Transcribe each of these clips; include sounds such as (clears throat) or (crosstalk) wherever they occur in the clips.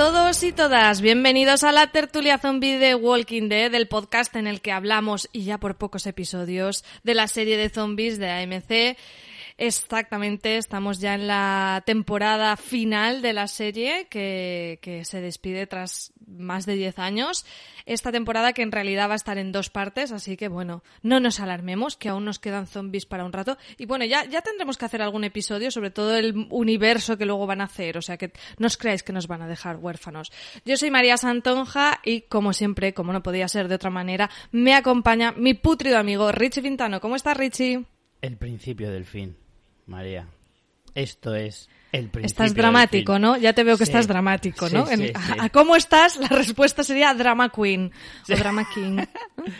Todos y todas, bienvenidos a la tertulia zombie de Walking Dead, el podcast en el que hablamos, y ya por pocos episodios, de la serie de zombies de AMC. Exactamente, estamos ya en la temporada final de la serie que, que se despide tras más de 10 años. Esta temporada que en realidad va a estar en dos partes, así que bueno, no nos alarmemos, que aún nos quedan zombies para un rato. Y bueno, ya, ya tendremos que hacer algún episodio sobre todo el universo que luego van a hacer, o sea que no os creáis que nos van a dejar huérfanos. Yo soy María Santonja y como siempre, como no podía ser de otra manera, me acompaña mi putrido amigo Richie Pintano. ¿Cómo estás, Richie? El principio del fin. María. Esto es el principio. Estás dramático, ¿no? Ya te veo que Sí. estás dramático, ¿no? Sí, En- a cómo estás, la respuesta sería drama queen o drama king. (laughs)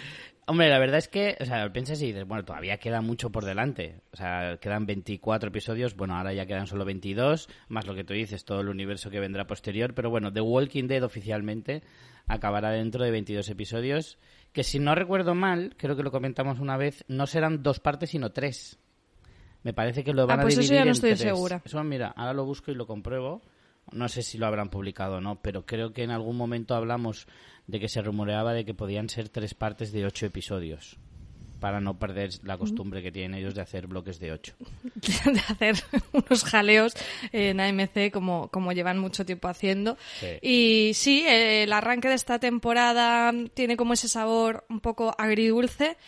Hombre, la verdad es que, o sea, piensas y dices, bueno, todavía queda mucho por delante. O sea, quedan 24 episodios, bueno, ahora ya quedan solo 22, más lo que tú dices, todo el universo que vendrá posterior. Pero bueno, The Walking Dead oficialmente acabará dentro de 22 episodios, que si no recuerdo mal, creo que lo comentamos una vez, no serán dos partes, sino tres. Me parece que lo van Ah, a pues eso dividir ya no en estoy tres. segura. Eso, mira, ahora lo busco y lo compruebo. No sé si lo habrán publicado o no, pero creo que en algún momento hablamos de que se rumoreaba de que podían ser tres partes de ocho episodios. Para no perder la costumbre que tienen ellos de hacer bloques de ocho. (laughs) de hacer unos jaleos en AMC como, como llevan mucho tiempo haciendo. Sí. Y sí, el arranque de esta temporada tiene como ese sabor un poco agridulce,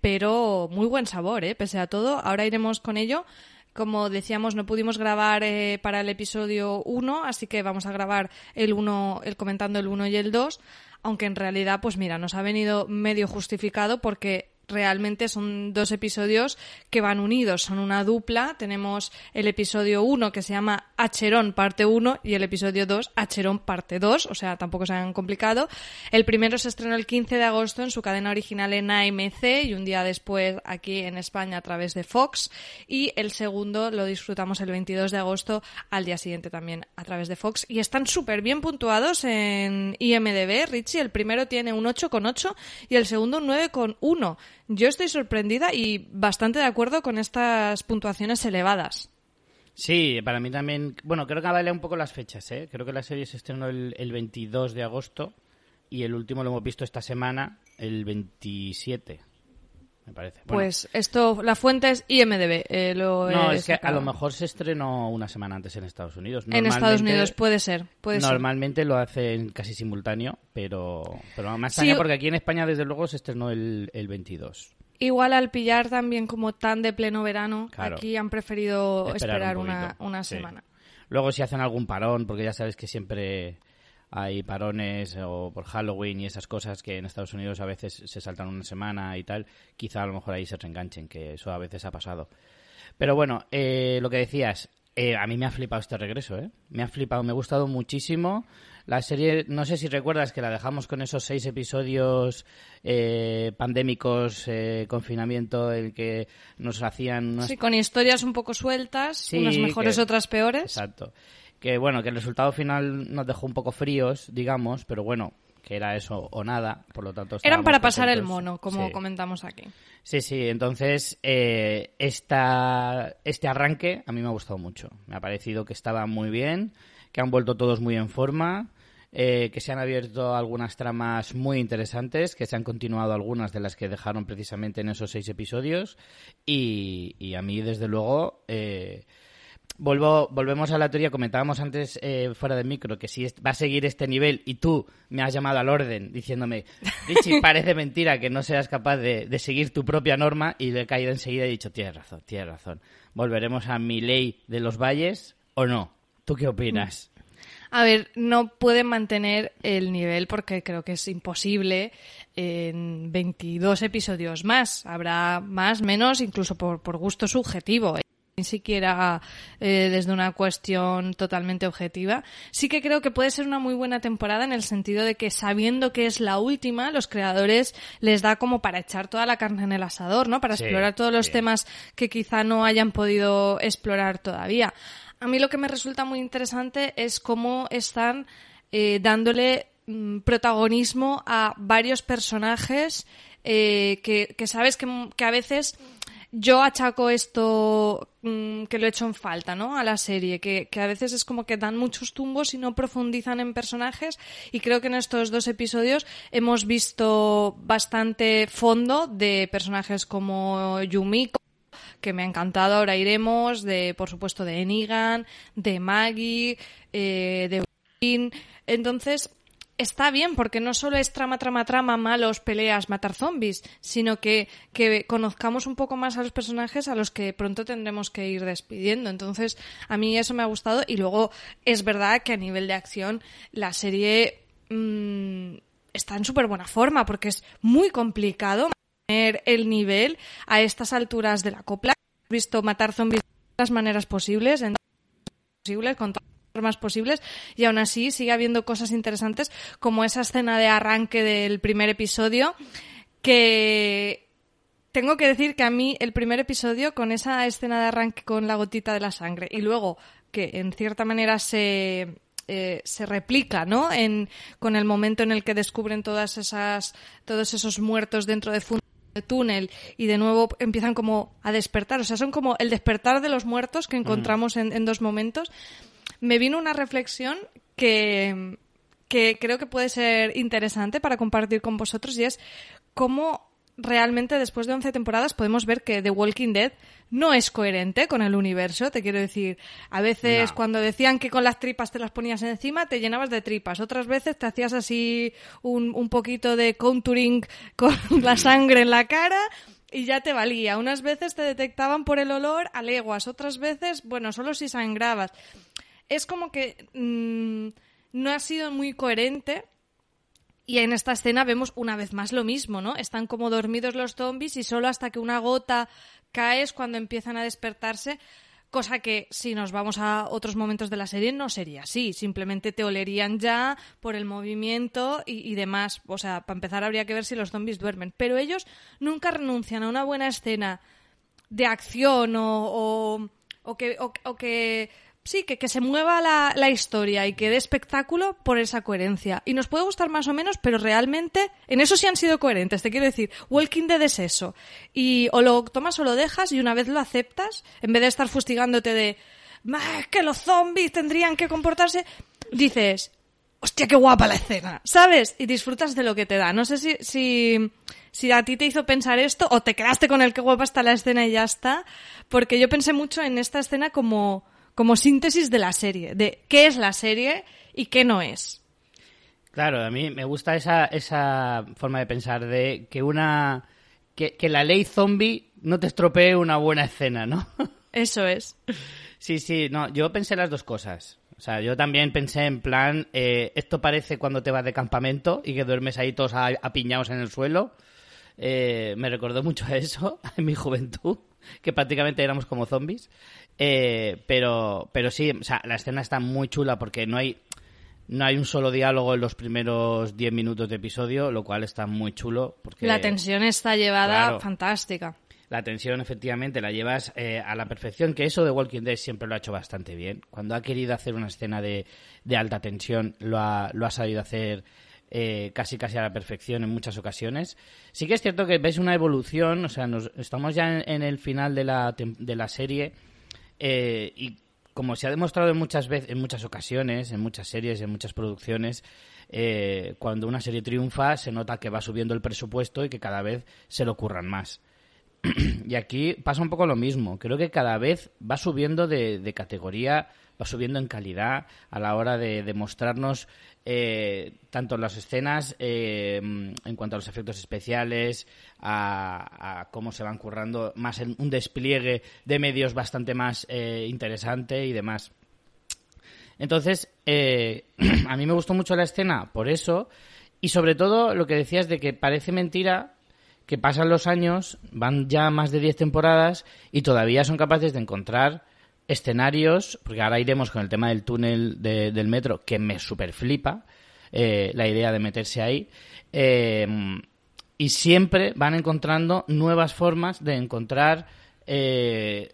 pero muy buen sabor, ¿eh? pese a todo. Ahora iremos con ello. Como decíamos, no pudimos grabar eh, para el episodio 1, así que vamos a grabar el 1, el comentando el 1 y el 2, aunque en realidad, pues mira, nos ha venido medio justificado porque realmente son dos episodios que van unidos, son una dupla. Tenemos el episodio 1 que se llama Acherón parte 1 y el episodio 2 Acherón parte 2, o sea, tampoco se han complicado. El primero se estrenó el 15 de agosto en su cadena original en AMC y un día después aquí en España a través de Fox y el segundo lo disfrutamos el 22 de agosto al día siguiente también a través de Fox y están súper bien puntuados en IMDB. Richie, el primero tiene un 8,8 y el segundo un 9,1. Yo estoy sorprendida y bastante de acuerdo con estas puntuaciones elevadas. Sí, para mí también. Bueno, creo que vale un poco las fechas, ¿eh? Creo que la serie se estrenó el, el 22 de agosto y el último lo hemos visto esta semana, el 27, me parece. Bueno, Pues esto, la fuente es IMDB. eh, lo no, es que a lo mejor se estrenó una semana antes en Estados Unidos. En Estados Unidos puede ser, puede ser. Normalmente lo hacen casi simultáneo, pero, pero más Sí, porque aquí en España, desde luego, se estrenó el, el 22. Igual al pillar también como tan de pleno verano, Claro. aquí han preferido Esperar esperar, un una, una sí. semana. Luego, si hacen algún parón, porque ya sabes que siempre hay parones o por Halloween y esas cosas que en Estados Unidos a veces se saltan una semana y tal, quizá a lo mejor ahí se reenganchen, que eso a veces ha pasado. Pero bueno, eh, lo que decías, eh, a mí me ha flipado este regreso, ¿eh? Me ha flipado, me ha gustado muchísimo. La serie, no sé si recuerdas que la dejamos con esos seis episodios eh, pandémicos, eh, confinamiento, el que nos hacían unas Sí, con historias un poco sueltas, Sí, unas mejores, que- otras peores. Exacto. Que bueno, que el resultado final nos dejó un poco fríos, digamos, pero bueno, que era eso o nada, por lo tanto. Eran para pasar el mono, como Sí. comentamos aquí. Sí, sí, entonces eh, esta, este arranque a mí me ha gustado mucho. Me ha parecido que estaba muy bien, que han vuelto todos muy en forma, eh, que se han abierto algunas tramas muy interesantes, que se han continuado algunas de las que dejaron precisamente en esos seis episodios y, y a mí, desde luego... eh, Vuelvo, volvemos a la teoría, comentábamos antes eh, fuera del micro que si va a seguir este nivel y tú me has llamado al orden diciéndome, Richie, (laughs) parece mentira que no seas capaz de, de seguir tu propia norma y le he caído enseguida y he dicho, tienes razón, tienes razón. ¿Volveremos a mi ley de los valles o no? ¿Tú qué opinas? A ver, no pueden mantener el nivel porque creo que es imposible en 22 episodios más. Habrá más, menos, incluso por, por gusto subjetivo. Ni siquiera eh, desde una cuestión totalmente objetiva. Sí que creo que puede ser una muy buena temporada en el sentido de que sabiendo que es la última, los creadores les da como para echar toda la carne en el asador, ¿no? Para Sí, explorar todos los sí. temas que quizá no hayan podido explorar todavía. A mí lo que me resulta muy interesante es cómo están eh, dándole mm, protagonismo a varios personajes eh, que, que sabes que, que a veces yo achaco esto mm, que lo he hecho en falta, ¿no? A la serie, que, que, a veces es como que dan muchos tumbos y no profundizan en personajes. Y creo que en estos dos episodios hemos visto bastante fondo de personajes como Yumiko, que me ha encantado, ahora iremos, de, por supuesto, de Enigan, de Maggie, eh, de Entonces, está bien porque no solo es trama, trama, trama, malos, peleas, matar zombies, sino que, que conozcamos un poco más a los personajes a los que pronto tendremos que ir despidiendo. Entonces, a mí eso me ha gustado y luego es verdad que a nivel de acción la serie mmm, está en súper buena forma porque es muy complicado mantener el nivel a estas alturas de la copla. He visto matar zombies de las maneras posibles, en posibles, con más posibles y aún así sigue habiendo cosas interesantes como esa escena de arranque del primer episodio que tengo que decir que a mí el primer episodio con esa escena de arranque con la gotita de la sangre y luego que en cierta manera se eh, se replica, ¿no? En, con el momento en el que descubren todas esas, todos esos muertos dentro de túnel y de nuevo empiezan como a despertar. O sea, son como el despertar de los muertos que encontramos en, en, dos momentos me vino una reflexión que, que creo que puede ser interesante para compartir con vosotros y es cómo realmente después de 11 temporadas podemos ver que The Walking Dead no es coherente con el universo. Te quiero decir, a veces cuando decían que con las tripas te las ponías encima, te llenabas de tripas. Otras veces te hacías así un, un poquito de contouring con (laughs) la sangre en la cara y ya te valía. Unas veces te detectaban por el olor a leguas, otras veces, bueno, solo si sangrabas es como que mm, no ha sido muy coherente. Y en esta escena vemos una vez más lo mismo, ¿no? Están como dormidos los zombies y solo hasta que una gota cae es cuando empiezan a despertarse, cosa que si nos vamos a otros momentos de la serie no sería así, simplemente te olerían ya por el movimiento y, demás. O sea, para empezar habría que ver si los zombies duermen. Pero ellos nunca renuncian a una buena escena de acción o, o, que, o que sí, que, que se mueva la, la, historia y que dé espectáculo por esa coherencia. Y nos puede gustar más o menos, pero realmente en eso sí han sido coherentes. Te quiero decir, Walking Dead es eso. Y o lo tomas o lo dejas y una vez lo aceptas, en vez de estar fustigándote de que los zombies tendrían que comportarse, dices, hostia, qué guapa la escena, ¿sabes? Y disfrutas de lo que te da. No sé si, si, si a ti te hizo pensar esto o te quedaste con el qué guapa está la escena y ya está, porque yo pensé mucho en esta escena como como síntesis de la serie, de qué es la serie y qué no es. Claro, a mí me gusta esa, esa forma de pensar de que una que, la ley zombie no te estropee una buena escena, ¿no? (laughs) Eso es. Sí, sí, no, yo pensé las dos cosas. O sea, yo también pensé en plan, eh, esto parece cuando te vas de campamento y que duermes ahí todos apiñados en el suelo. Eh, me recordó mucho a eso (laughs) en mi juventud, que prácticamente éramos como zombies. Eh, pero, pero sí, o sea, la escena está muy chula porque no hay, no hay un solo diálogo en los primeros 10 minutos de episodio, lo cual está muy chulo. Porque, la tensión está llevada fantástica. La tensión, efectivamente, la llevas eh, a la perfección, que eso de Walking Dead siempre lo ha hecho bastante bien. Cuando ha querido hacer una escena de, de alta tensión, lo ha, lo ha sabido hacer eh, casi casi a la perfección en muchas ocasiones. Sí que es cierto que ves una evolución, o sea, nos, estamos ya en, en el final de la, de la serie eh, y como se ha demostrado en muchas veces, en muchas ocasiones, en muchas series, en muchas producciones, eh, cuando una serie triunfa se nota que va subiendo el presupuesto y que cada vez se lo ocurran más. (clears throat) y aquí pasa un poco lo mismo. Creo que cada vez va subiendo de, categoría, va subiendo en calidad a la hora de, mostrarnos eh, tanto las escenas eh, en cuanto a los efectos especiales, a, cómo se van currando, más en un despliegue de medios bastante más eh, interesante y demás. Entonces, (clears throat) a mí me gustó mucho la escena por eso, y sobre todo lo que decías de que parece mentira que pasan los años, van ya más de 10 temporadas y todavía son capaces de encontrar escenarios, porque ahora iremos con el tema del túnel del metro, que me super flipa eh, la idea de meterse ahí. Eh, y siempre van encontrando nuevas formas de encontrar eh,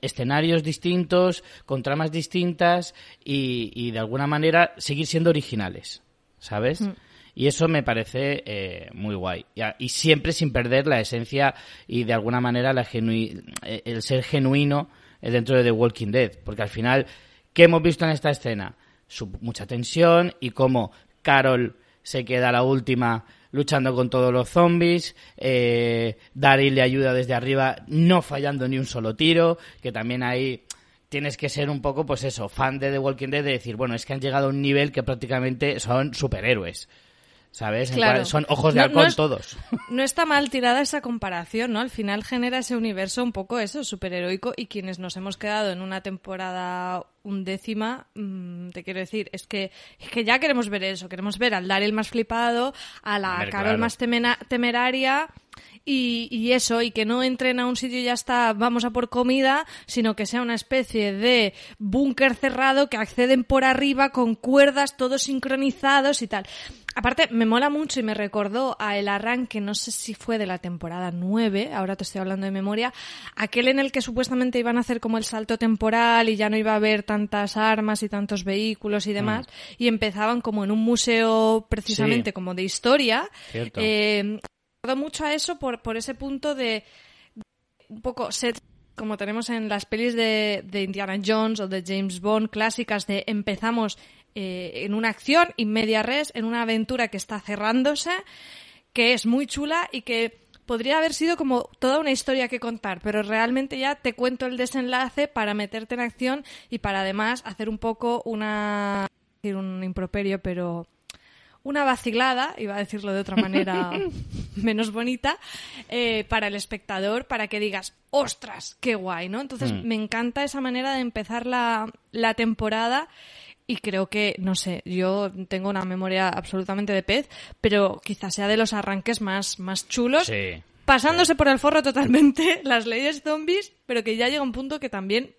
escenarios distintos, con tramas distintas y, de alguna manera seguir siendo originales, ¿sabes? Mm. Y eso me parece eh, muy guay. Y, siempre sin perder la esencia y de alguna manera la eh, el ser genuino dentro de The Walking Dead. Porque al final, ¿qué hemos visto en esta escena? mucha tensión y cómo Carol se queda la última luchando con todos los zombies, eh, Daryl le ayuda desde arriba no fallando ni un solo tiro, que también ahí tienes que ser un poco, pues eso, fan de The Walking Dead, de decir, bueno, es que han llegado a un nivel que prácticamente son superhéroes. ¿Sabes? Son ojos de halcón todos. (laughs) No está mal tirada esa comparación, ¿no? Al final genera ese universo un poco eso, superheroico, y quienes nos hemos quedado en una temporada undécima, mm, te quiero decir, es que, es que ya queremos ver eso, queremos ver al Daryl más flipado, a la Carol más temeraria, y, y, eso, y que no entren a un sitio y ya está, vamos a por comida, sino que sea una especie de búnker cerrado que acceden por arriba con cuerdas, todos sincronizados y tal. Aparte, me mola mucho y me recordó a el arranque, no sé si fue de la temporada 9, ahora te estoy hablando de memoria, aquel en el que supuestamente iban a hacer como el salto temporal y ya no iba a haber tantas armas y tantos vehículos y mm. demás, y empezaban como en un museo precisamente como de historia. Eh, recordó mucho a eso por, por ese punto de un poco set como tenemos en las pelis de, de, Indiana Jones o de James Bond clásicas de empezamos eh, en una acción y media res, en una aventura que está cerrándose, que es muy chula y que podría haber sido como toda una historia que contar, pero realmente ya te cuento el desenlace para meterte en acción y para además hacer un poco una un improperio, pero una vacilada, iba a decirlo de otra manera (laughs) menos bonita, eh, para el espectador, para que digas, ostras, qué guay, ¿no? Entonces mm. me encanta esa manera de empezar la, la temporada y creo que, no sé, yo tengo una memoria absolutamente de pez, pero quizás sea de los arranques más, más chulos. pasándose por el forro totalmente (laughs) las leyes zombies, pero que ya llega un punto que también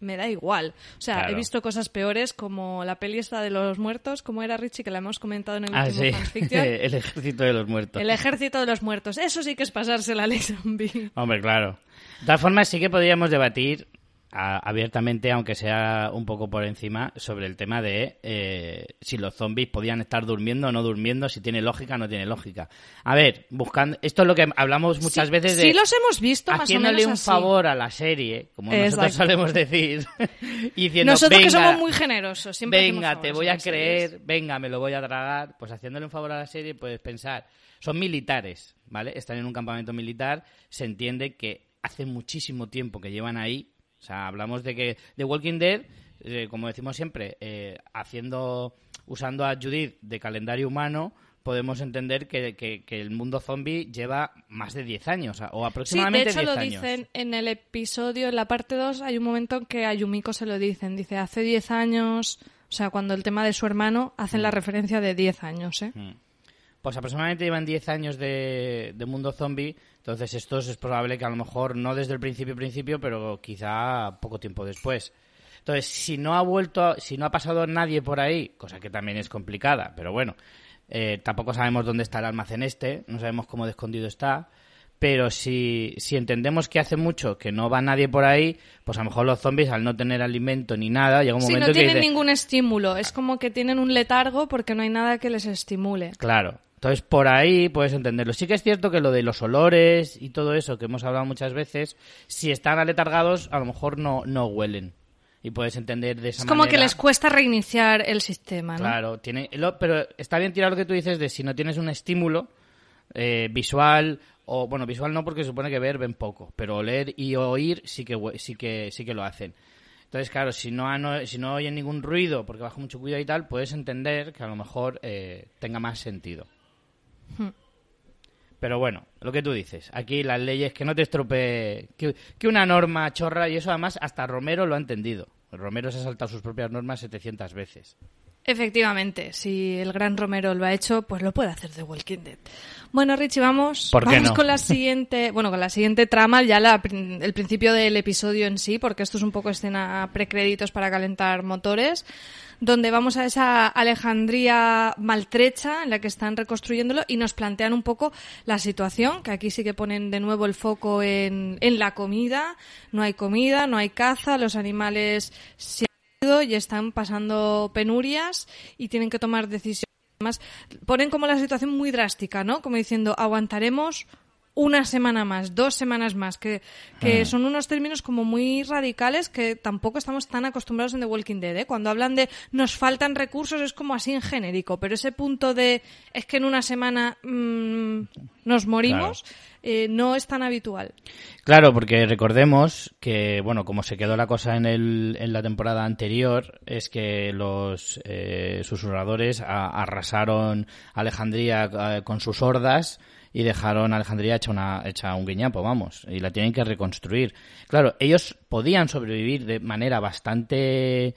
me da igual. O sea, he visto cosas peores como la peli esta de los muertos, como era Richie, que la hemos comentado en el ah, último sí. (laughs) el ejército de los muertos. El ejército de los muertos. Eso sí que es pasarse la ley zombie. Hombre, claro. De todas formas, sí que podríamos debatir abiertamente, aunque sea un poco por encima, sobre el tema de eh, si los zombies podían estar durmiendo o no durmiendo, si tiene lógica o no tiene lógica. A ver, buscando. Esto es lo que hablamos muchas veces de. Sí, los hemos visto más Haciéndole un favor a la serie, como nosotros solemos decir. (laughs) y diciendo, nosotros que somos muy generosos, siempre Venga, te voy a creer, venga, me lo voy a tragar. Pues haciéndole un favor a la serie, puedes pensar. Son militares, ¿vale? Están en un campamento militar, se entiende que hace muchísimo tiempo que llevan ahí o sea, hablamos de que The Walking Dead, eh, como decimos siempre, eh, haciendo, usando a Judith de calendario humano, podemos entender que, que, el mundo zombie lleva más de 10 años, o aproximadamente sí, de hecho lo dicen en el episodio, en la parte 2, hay un momento en que a Yumiko se lo dicen. Dice, hace 10 años, o sea, cuando el tema de su hermano, hacen la mm. referencia de 10 años, ¿eh? Mm. Pues aproximadamente llevan 10 años de, de mundo zombie entonces, esto es probable que a lo mejor no desde el principio principio, pero quizá poco tiempo después. Entonces, si no ha vuelto, si no ha pasado nadie por ahí, cosa que también es complicada, pero bueno, eh, tampoco sabemos dónde está el almacén este, no sabemos cómo de escondido está, pero si, si entendemos que hace mucho que no va nadie por ahí, pues a lo mejor los zombies al no tener alimento ni nada, llega un momento no que... tienen ningún estímulo, es como que tienen un letargo porque no hay nada que les estimule. Claro, entonces, por ahí puedes entenderlo. Sí que es cierto que lo de los olores y todo eso que hemos hablado muchas veces, si están aletargados, a lo mejor no, no huelen. Y puedes entender de esa manera. Es como que les cuesta reiniciar el sistema, ¿no? Claro, tiene, pero está bien tirar lo que tú dices de si no tienes un estímulo eh, visual o bueno, visual no porque se supone que ver ven poco, pero oler y oír sí que sí que sí que lo hacen. Entonces, claro, si no, si no oyen ningún ruido porque bajo mucho cuidado y tal, puedes entender que a lo mejor eh, tenga más sentido. Pero bueno, lo que tú dices, aquí las leyes que no te estropee, que, una norma chorra, y eso además hasta Romero lo ha entendido. Romero se ha saltado sus propias normas 700 veces. Efectivamente, si el gran Romero lo ha hecho, pues lo puede hacer The Walking Dead. Bueno, Richie, vamos, vamos con la siguiente, (laughs) bueno, con la siguiente trama, ya el principio del episodio en sí, porque esto es un poco escena precréditos para calentar motores donde vamos a esa Alejandría maltrecha en la que están reconstruyéndolo y nos plantean un poco la situación, que aquí sí que ponen de nuevo el foco en, en la comida. No hay comida, no hay caza, los animales se y están pasando penurias y tienen que tomar decisiones Además, ponen como la situación muy drástica, ¿no? Como diciendo, aguantaremos una semana más, dos semanas más, que, que son unos términos como muy radicales que tampoco estamos tan acostumbrados en The Walking Dead. ¿eh? Cuando hablan de nos faltan recursos es como así en genérico, pero ese punto de es que en una semana mm, nos morimos eh, no es tan habitual. Claro, porque recordemos que, bueno, como se quedó la cosa en, el, en la temporada anterior, es que los eh, susurradores arrasaron Alejandría eh, con sus hordas y dejaron a Alejandría hecha, una, hecha un guiñapo, vamos, y la tienen que reconstruir. Claro, ellos podían sobrevivir de manera bastante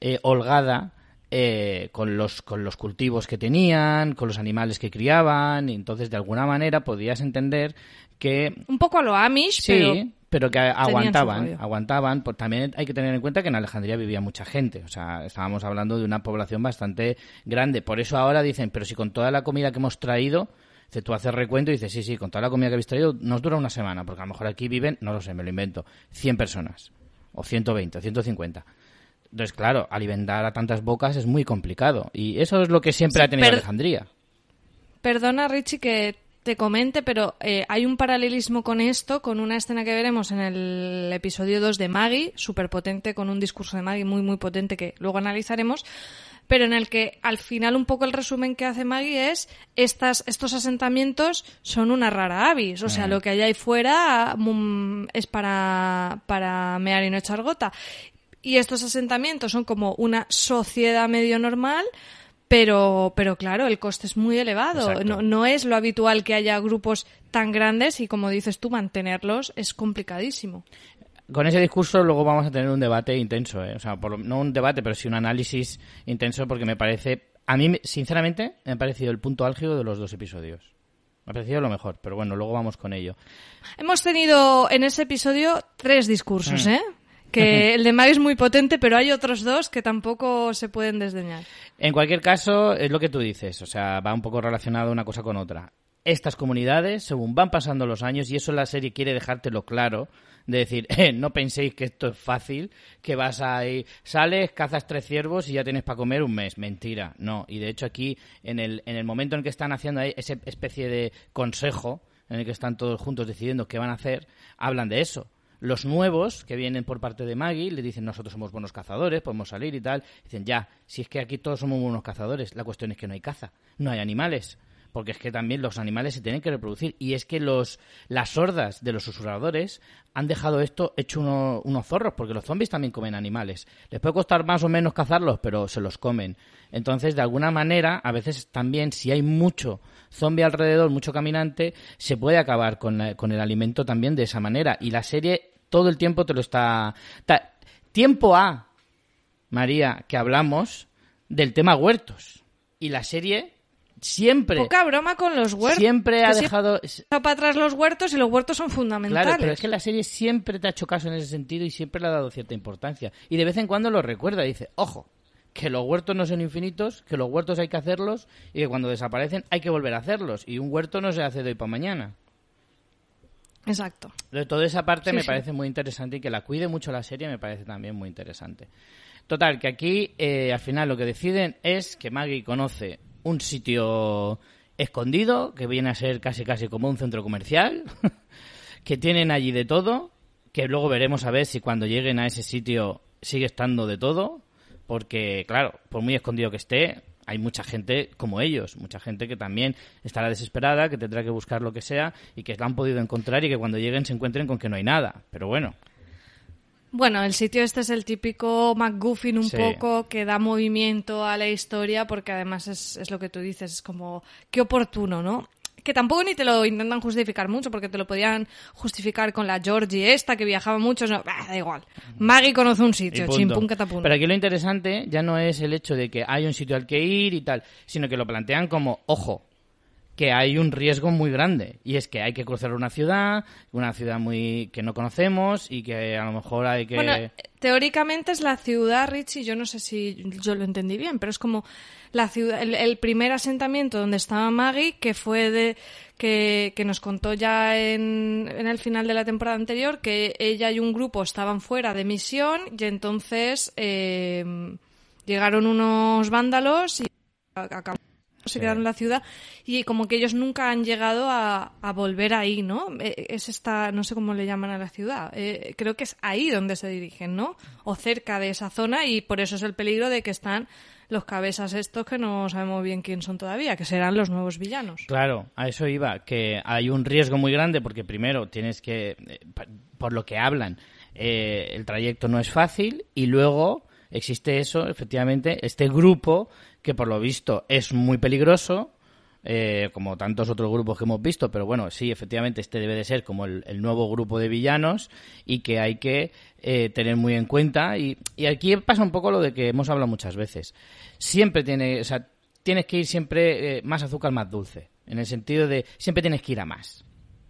eh, holgada eh, con, los, con los cultivos que tenían, con los animales que criaban, y entonces de alguna manera podías entender que... Un poco a lo Amish, sí, pero que aguantaban, aguantaban. Pues también hay que tener en cuenta que en Alejandría vivía mucha gente, o sea, estábamos hablando de una población bastante grande. Por eso ahora dicen, pero si con toda la comida que hemos traído, tú haces recuento y dices, sí, sí, con toda la comida que habéis traído nos dura una semana, porque a lo mejor aquí viven, no lo sé, me lo invento, 100 personas, o 120, o 150. Entonces, claro, alimentar a tantas bocas es muy complicado. Y eso es lo que siempre ha tenido Alejandría. Perdona, Richie, que te comente, pero eh, hay un paralelismo con esto, con una escena que veremos en el episodio 2 de Maggie, súper potente, con un discurso de Maggie muy, muy potente que luego analizaremos, pero en el que al final un poco el resumen que hace Maggie es estas, estos asentamientos son una rara avis, o sea, mm. lo que hay ahí fuera mm, es para, para mear y no echar gota. Y estos asentamientos son como una sociedad medio normal, pero, pero claro, el coste es muy elevado. No, no, es lo habitual que haya grupos tan grandes y, como dices tú, mantenerlos es complicadísimo con ese discurso luego vamos a tener un debate intenso, ¿eh? o sea, no un debate, pero sí un análisis intenso porque me parece, a mí sinceramente me ha parecido el punto álgido de los dos episodios. Me ha parecido lo mejor, pero bueno, luego vamos con ello. Hemos tenido en ese episodio tres discursos, mm. ¿eh? Que (laughs) el de Mario es muy potente, pero hay otros dos que tampoco se pueden desdeñar. En cualquier caso, es lo que tú dices, o sea, va un poco relacionado una cosa con otra. Estas comunidades, según van pasando los años, y eso la serie quiere dejártelo claro, de decir, (laughs) eh, no penséis que esto es fácil, que vas a ir, sales, cazas tres ciervos y ya tienes para comer un mes. Mentira, no. Y de hecho aquí, en el, en el momento en que están haciendo esa especie de consejo, en el que están todos juntos decidiendo qué van a hacer, hablan de eso. Los nuevos que vienen por parte de Maggie le dicen nosotros somos buenos cazadores, podemos salir y tal. Dicen ya, si es que aquí todos somos buenos cazadores, la cuestión es que no hay caza, no hay animales porque es que también los animales se tienen que reproducir. Y es que los las hordas de los susurradores han dejado esto hecho unos zorros porque los zombies también comen animales. Les puede costar más o menos cazarlos pero se los comen. Entonces de alguna manera a veces también si hay mucho zombie alrededor mucho caminante se puede acabar con, con el alimento también de esa manera. Y la serie todo el tiempo te lo está tiempo a María que hablamos del tema huertos. Y la serie siempre. Poca broma con los huertos. Siempre ha dejado. para atrás los huertos y los huertos son fundamentales. Claro, pero es que la serie siempre te ha hecho caso en ese sentido y siempre le ha dado cierta importancia. Y de vez en cuando lo recuerda y dice: Ojo, que los huertos no son infinitos, que los huertos hay que hacerlos y que cuando desaparecen hay que volver a hacerlos. Y un huerto no se hace de hoy para mañana. Exacto. De toda esa parte me parece muy interesante y que la cuide mucho la serie me parece también muy interesante. Total, que aquí eh, al final lo que deciden es que Maggie conoce un sitio escondido, que viene a ser casi casi como un centro comercial, (laughs) que tienen allí de todo, que luego veremos a ver si cuando lleguen a ese sitio sigue estando de todo, porque claro, por muy escondido que esté, hay mucha gente como ellos, mucha gente que también estará desesperada, que tendrá que buscar lo que sea y que la han podido encontrar y que cuando lleguen se encuentren con que no hay nada. Pero bueno, bueno, el sitio este es el típico McGuffin un poco que da movimiento a la historia porque además es, es lo que tú dices, es como qué oportuno, ¿no? que tampoco ni te lo intentan justificar mucho, porque te lo podían justificar con la Georgie esta, que viajaba mucho, no, da igual. Maggie conoce un sitio, chimpum catapum. Pero aquí lo interesante ya no es el hecho de que hay un sitio al que ir y tal, sino que lo plantean como, ojo, que hay un riesgo muy grande y es que hay que cruzar una ciudad, una ciudad muy que no conocemos y que a lo mejor hay que teóricamente es la ciudad Richie, yo no sé si yo lo entendí bien, pero es como la ciudad el, primer asentamiento donde estaba Maggie que fue de que, que nos contó ya en, en, el final de la temporada anterior que ella y un grupo estaban fuera de misión y entonces eh, llegaron unos vándalos y se quedaron en la ciudad y como que ellos nunca han llegado a, a volver ahí, ¿no? Eh, Es esta, no sé cómo le llaman a la ciudad, eh, creo que es ahí donde se dirigen, ¿no? O cerca de esa zona y por eso es el peligro de que están los cabezas estos que no sabemos bien quién son todavía, que serán los nuevos villanos. Claro, a eso iba, que hay un riesgo muy grande porque primero tienes que, eh, por lo que hablan, eh, el trayecto no es fácil y luego existe eso, efectivamente, este grupo que por lo visto es muy peligroso, eh, como tantos otros grupos que hemos visto, pero bueno, sí, efectivamente, este debe de ser como el, nuevo grupo de villanos y que hay que eh, tener muy en cuenta. Y, y aquí pasa un poco lo de que hemos hablado muchas veces. Siempre tiene, o sea, tienes que ir siempre eh, más azúcar, más dulce. En el sentido de siempre tienes que ir a más.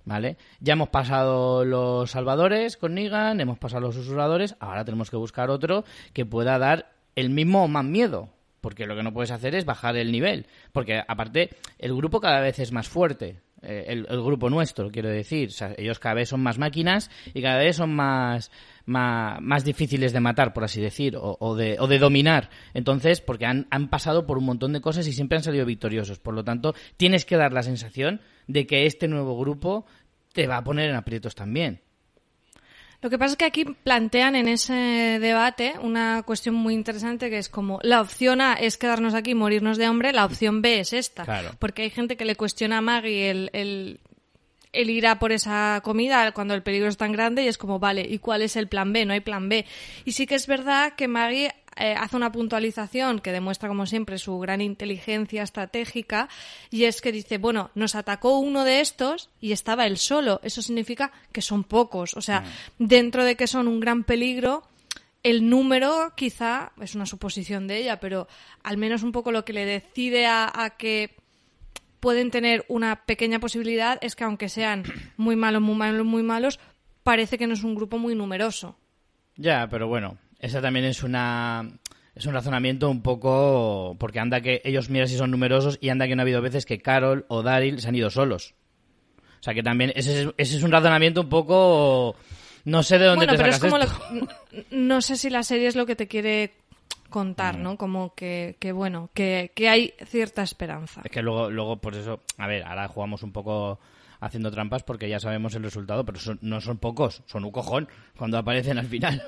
¿Vale? Ya hemos pasado los salvadores con Negan, hemos pasado los susurradores, ahora tenemos que buscar otro que pueda dar el mismo o más miedo. Porque lo que no puedes hacer es bajar el nivel. Porque aparte, el grupo cada vez es más fuerte. Eh, el, grupo nuestro, quiero decir. O sea, ellos cada vez son más máquinas y cada vez son más, más, más difíciles de matar, por así decir, o, o de, o de dominar. Entonces, porque han, han pasado por un montón de cosas y siempre han salido victoriosos. Por lo tanto, tienes que dar la sensación de que este nuevo grupo te va a poner en aprietos también. Lo que pasa es que aquí plantean en ese debate una cuestión muy interesante que es como la opción A es quedarnos aquí y morirnos de hambre, la opción B es esta. Claro. Porque hay gente que le cuestiona a Maggie el, el, el ir a por esa comida cuando el peligro es tan grande y es como, vale, ¿y cuál es el plan B? No hay plan B. Y sí que es verdad que Maggie eh, hace una puntualización que demuestra, como siempre, su gran inteligencia estratégica y es que dice, bueno, nos atacó uno de estos y estaba él solo. Eso significa que son pocos. O sea, dentro de que son un gran peligro, el número quizá es una suposición de ella, pero al menos un poco lo que le decide a, a que pueden tener una pequeña posibilidad es que aunque sean muy malos, muy malos, muy malos, parece que no es un grupo muy numeroso. Ya, pero bueno, esa también es una es un razonamiento un poco porque anda que ellos miran si son numerosos y anda que no ha habido veces que Carol o Daryl se han ido solos. O sea que también ese es, ese es un razonamiento un poco no sé de dónde Bueno, te pero es como esto. (laughs) lo- no sé si la serie es lo que te quiere contar, ¿no? Como que, que bueno, que, que hay cierta esperanza. Es que luego luego por eso, a ver, ahora jugamos un poco haciendo trampas porque ya sabemos el resultado, pero son- no son pocos, son un cojón cuando aparecen al final.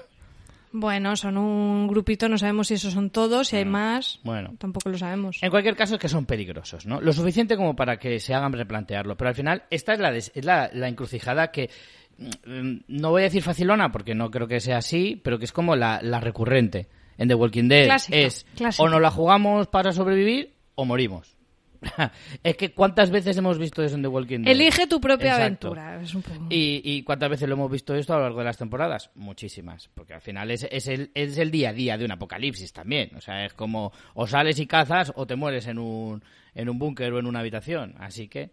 Bueno, son un grupito, no sabemos si esos son todos, si hay más, Bueno. tampoco lo sabemos. En cualquier caso es que son peligrosos, ¿no? Lo suficiente como para que se hagan replantearlo. Pero al final, esta es la, des- es la, la encrucijada que, mm, no voy a decir facilona, porque no creo que sea así, pero que es como la, la recurrente en The Walking Dead. Clásica, es, clásica. o nos la jugamos para sobrevivir, o morimos. (laughs) es que ¿cuántas veces hemos visto eso en The Walking Dead? Elige tu propia Exacto. aventura. Es un poco... ¿Y, y cuántas veces lo hemos visto esto a lo largo de las temporadas? Muchísimas, porque al final es, es, el, es el día a día de un apocalipsis también. O sea, es como o sales y cazas o te mueres en un, en un búnker o en una habitación. Así que,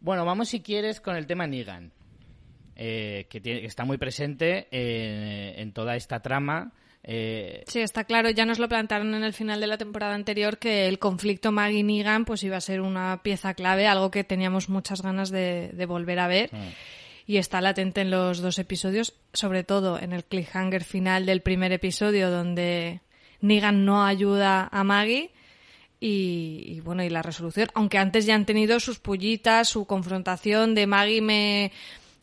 bueno, vamos si quieres con el tema Negan, eh, que, tiene- que está muy presente eh, en toda esta trama. Eh, Sí, está claro, ya nos lo plantearon en el final de la temporada anterior que el conflicto Maggie Negan pues iba a ser una pieza clave, algo que teníamos muchas ganas de, de volver a ver. Y está latente en los dos episodios, sobre todo en el cliffhanger final del primer episodio donde Negan no ayuda a Maggie y, y, bueno, y la resolución, aunque antes ya han tenido sus pullitas, su confrontación de Maggie me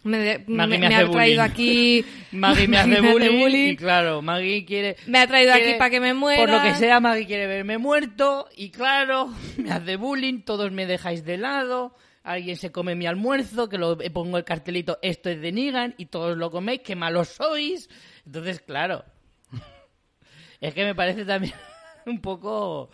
me, me- me ha traído aquí (laughs) (laughs) Maggie me hace bullying, y claro, Maggie quiere... Me ha traído aquí para que me muera. Por lo que sea, Maggie quiere verme muerto y claro, (laughs) me hace bullying, todos me dejáis de lado, alguien se come mi almuerzo, que lo pongo el cartelito, esto es de Negan y todos lo coméis, qué malos sois. Entonces, claro, es que me parece también un poco...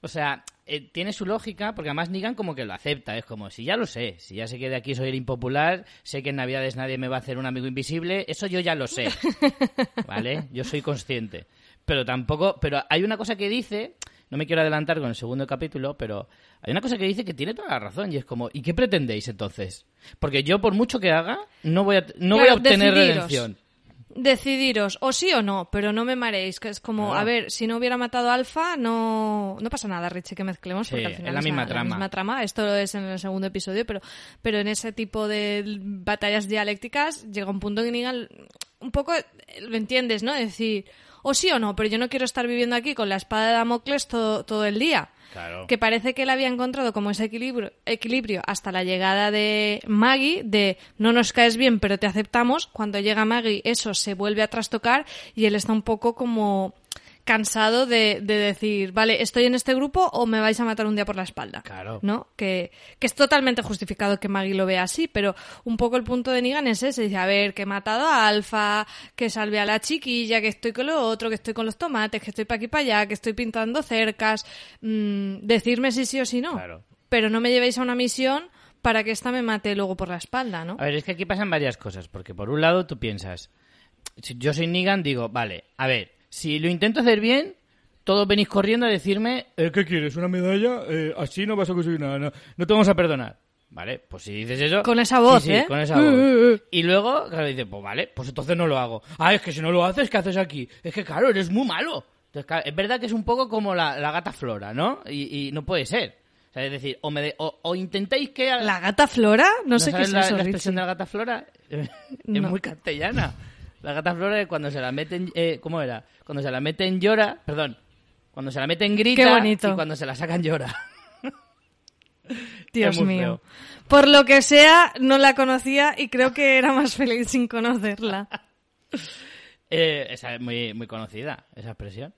O sea, eh, tiene su lógica, porque además Negan como que lo acepta. Es como, si ya lo sé, si ya sé que de aquí soy el impopular, sé que en Navidades nadie me va a hacer un amigo invisible, eso yo ya lo sé. (laughs) ¿Vale? Yo soy consciente. Pero tampoco, pero hay una cosa que dice, no me quiero adelantar con el segundo capítulo, pero hay una cosa que dice que tiene toda la razón y es como, ¿y qué pretendéis entonces? Porque yo por mucho que haga, no voy a, no voy a obtener decidiros. redención. Decidiros, o sí o no, pero no me mareéis, que es como, Claro. a ver, si no hubiera matado a Alfa, no, no pasa nada, Richie, que mezclemos, Sí, porque al es final la misma trama. misma trama. Esto es en el segundo episodio, pero, pero en ese tipo de batallas dialécticas llega un punto que Negan, un poco, lo entiendes, ¿no? Es decir, o sí o no, pero yo no quiero estar viviendo aquí con la espada de Damocles todo, todo el día. Claro. Que parece que él había encontrado como ese equilibrio, equilibrio hasta la llegada de Maggie, de no nos caes bien, pero te aceptamos. Cuando llega Maggie, eso se vuelve a trastocar y él está un poco como cansado de, de decir, vale, estoy en este grupo o me vais a matar un día por la espalda. Claro. ¿No? Que, que es totalmente justificado que Maggie lo vea así, pero un poco el punto de Negan es ese. Dice, a ver, que he matado a Alfa, que salve a la chiquilla, que estoy con lo otro, que estoy con los tomates, que estoy para aquí para allá, que estoy pintando cercas. mm, decirme si sí o si no. Claro. Pero no me llevéis a una misión para que esta me mate luego por la espalda, ¿no? A ver, es que aquí pasan varias cosas, porque por un lado tú piensas, si yo soy Negan, digo, vale, a ver, si lo intento hacer bien, todos venís corriendo a decirme, "Eh, ¿qué quieres? ¿Una medalla? Eh, así no vas a conseguir nada, no, no te vamos a perdonar. Vale, pues si dices eso... Con esa voz, Sí, sí, ¿eh? con esa voz. Y luego, claro, dice, pues vale, pues entonces no lo hago. Ah, es que si no lo haces, ¿qué haces aquí? Es que, claro, eres muy malo. Entonces, claro, es verdad que es un poco como la, la gata Flora, ¿no? Y, y no puede ser. O sea, es decir, o, me de- o, o intentáis que... ¿La gata Flora? No, sé qué es la, eso, la Richie. expresión de la gata Flora? (laughs) es No. muy castellana. La gata Flora es cuando se la meten... Eh, ¿Cómo era? Cuando se la meten llora... Perdón. Cuando se la meten grita Qué bonito. y cuando se la sacan llora. (laughs) Dios mío. feo. Por lo que sea, no la conocía y creo que era más feliz sin conocerla. (laughs) Eh, esa es muy, muy conocida, esa expresión.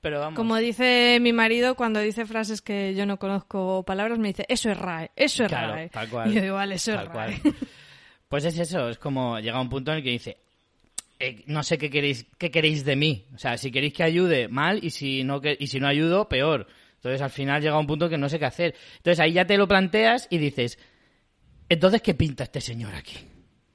Pero vamos... Como dice mi marido cuando dice frases que yo no conozco palabras, me dice, eso es RAE, eso es Claro, RAE. tal cual. Y yo digo, vale, eso Tal es RAE. cual. (laughs) Pues es eso, es como llega un punto en el que dice, eh, no sé qué queréis, qué queréis de mí. O sea, si queréis que ayude, mal, y si no, que, y si no ayudo, peor. Entonces al final llega un punto que no sé qué hacer. Entonces ahí ya te lo planteas y dices, entonces, ¿qué pinta este señor aquí?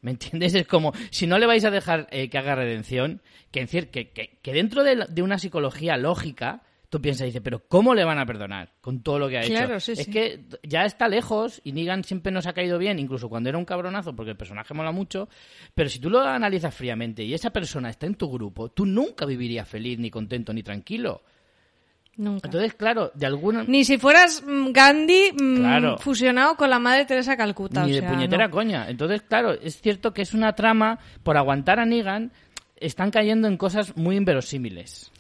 ¿Me entiendes? Es como, si no le vais a dejar eh, que haga redención, que, que, que- dentro de una psicología lógica, tú piensas y dices, pero ¿cómo le van a perdonar con todo lo que ha Claro, hecho? sí, es sí. que ya está lejos y Negan siempre nos ha caído bien, incluso cuando era un cabronazo, porque el personaje mola mucho, pero si tú lo analizas fríamente y esa persona está en tu grupo, tú nunca vivirías feliz, ni contento, ni tranquilo. Nunca. Entonces, claro, de alguna... Ni si fueras mm, Gandhi mm, Claro. fusionado con la madre Teresa Calcuta. Ni o de puñetera no. coña. Entonces, claro, es cierto que es una trama, por aguantar a Negan, están cayendo en cosas muy inverosímiles.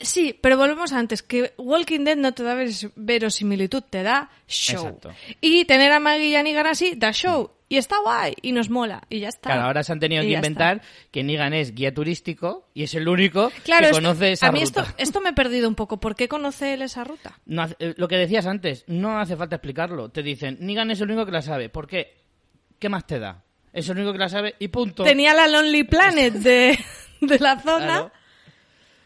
Sí, pero volvemos antes, que Walking Dead no te da veros- verosimilitud, te da show. Exacto. Y tener a Maggie y a Negan así, da show. Y está guay, y nos mola, y ya está. Claro, ahora se han tenido Y que inventar que Negan es guía turístico y es el único Claro, que esto- conoce esa a mí ruta. esto, esto me he perdido un poco. ¿Por qué conoce él esa ruta? No eh, lo que decías antes, no hace falta explicarlo. Te dicen, Negan es el único que la sabe. ¿Por qué? ¿Qué más te da? Es el único que la sabe y punto. Tenía la Lonely Planet de, de la zona Claro.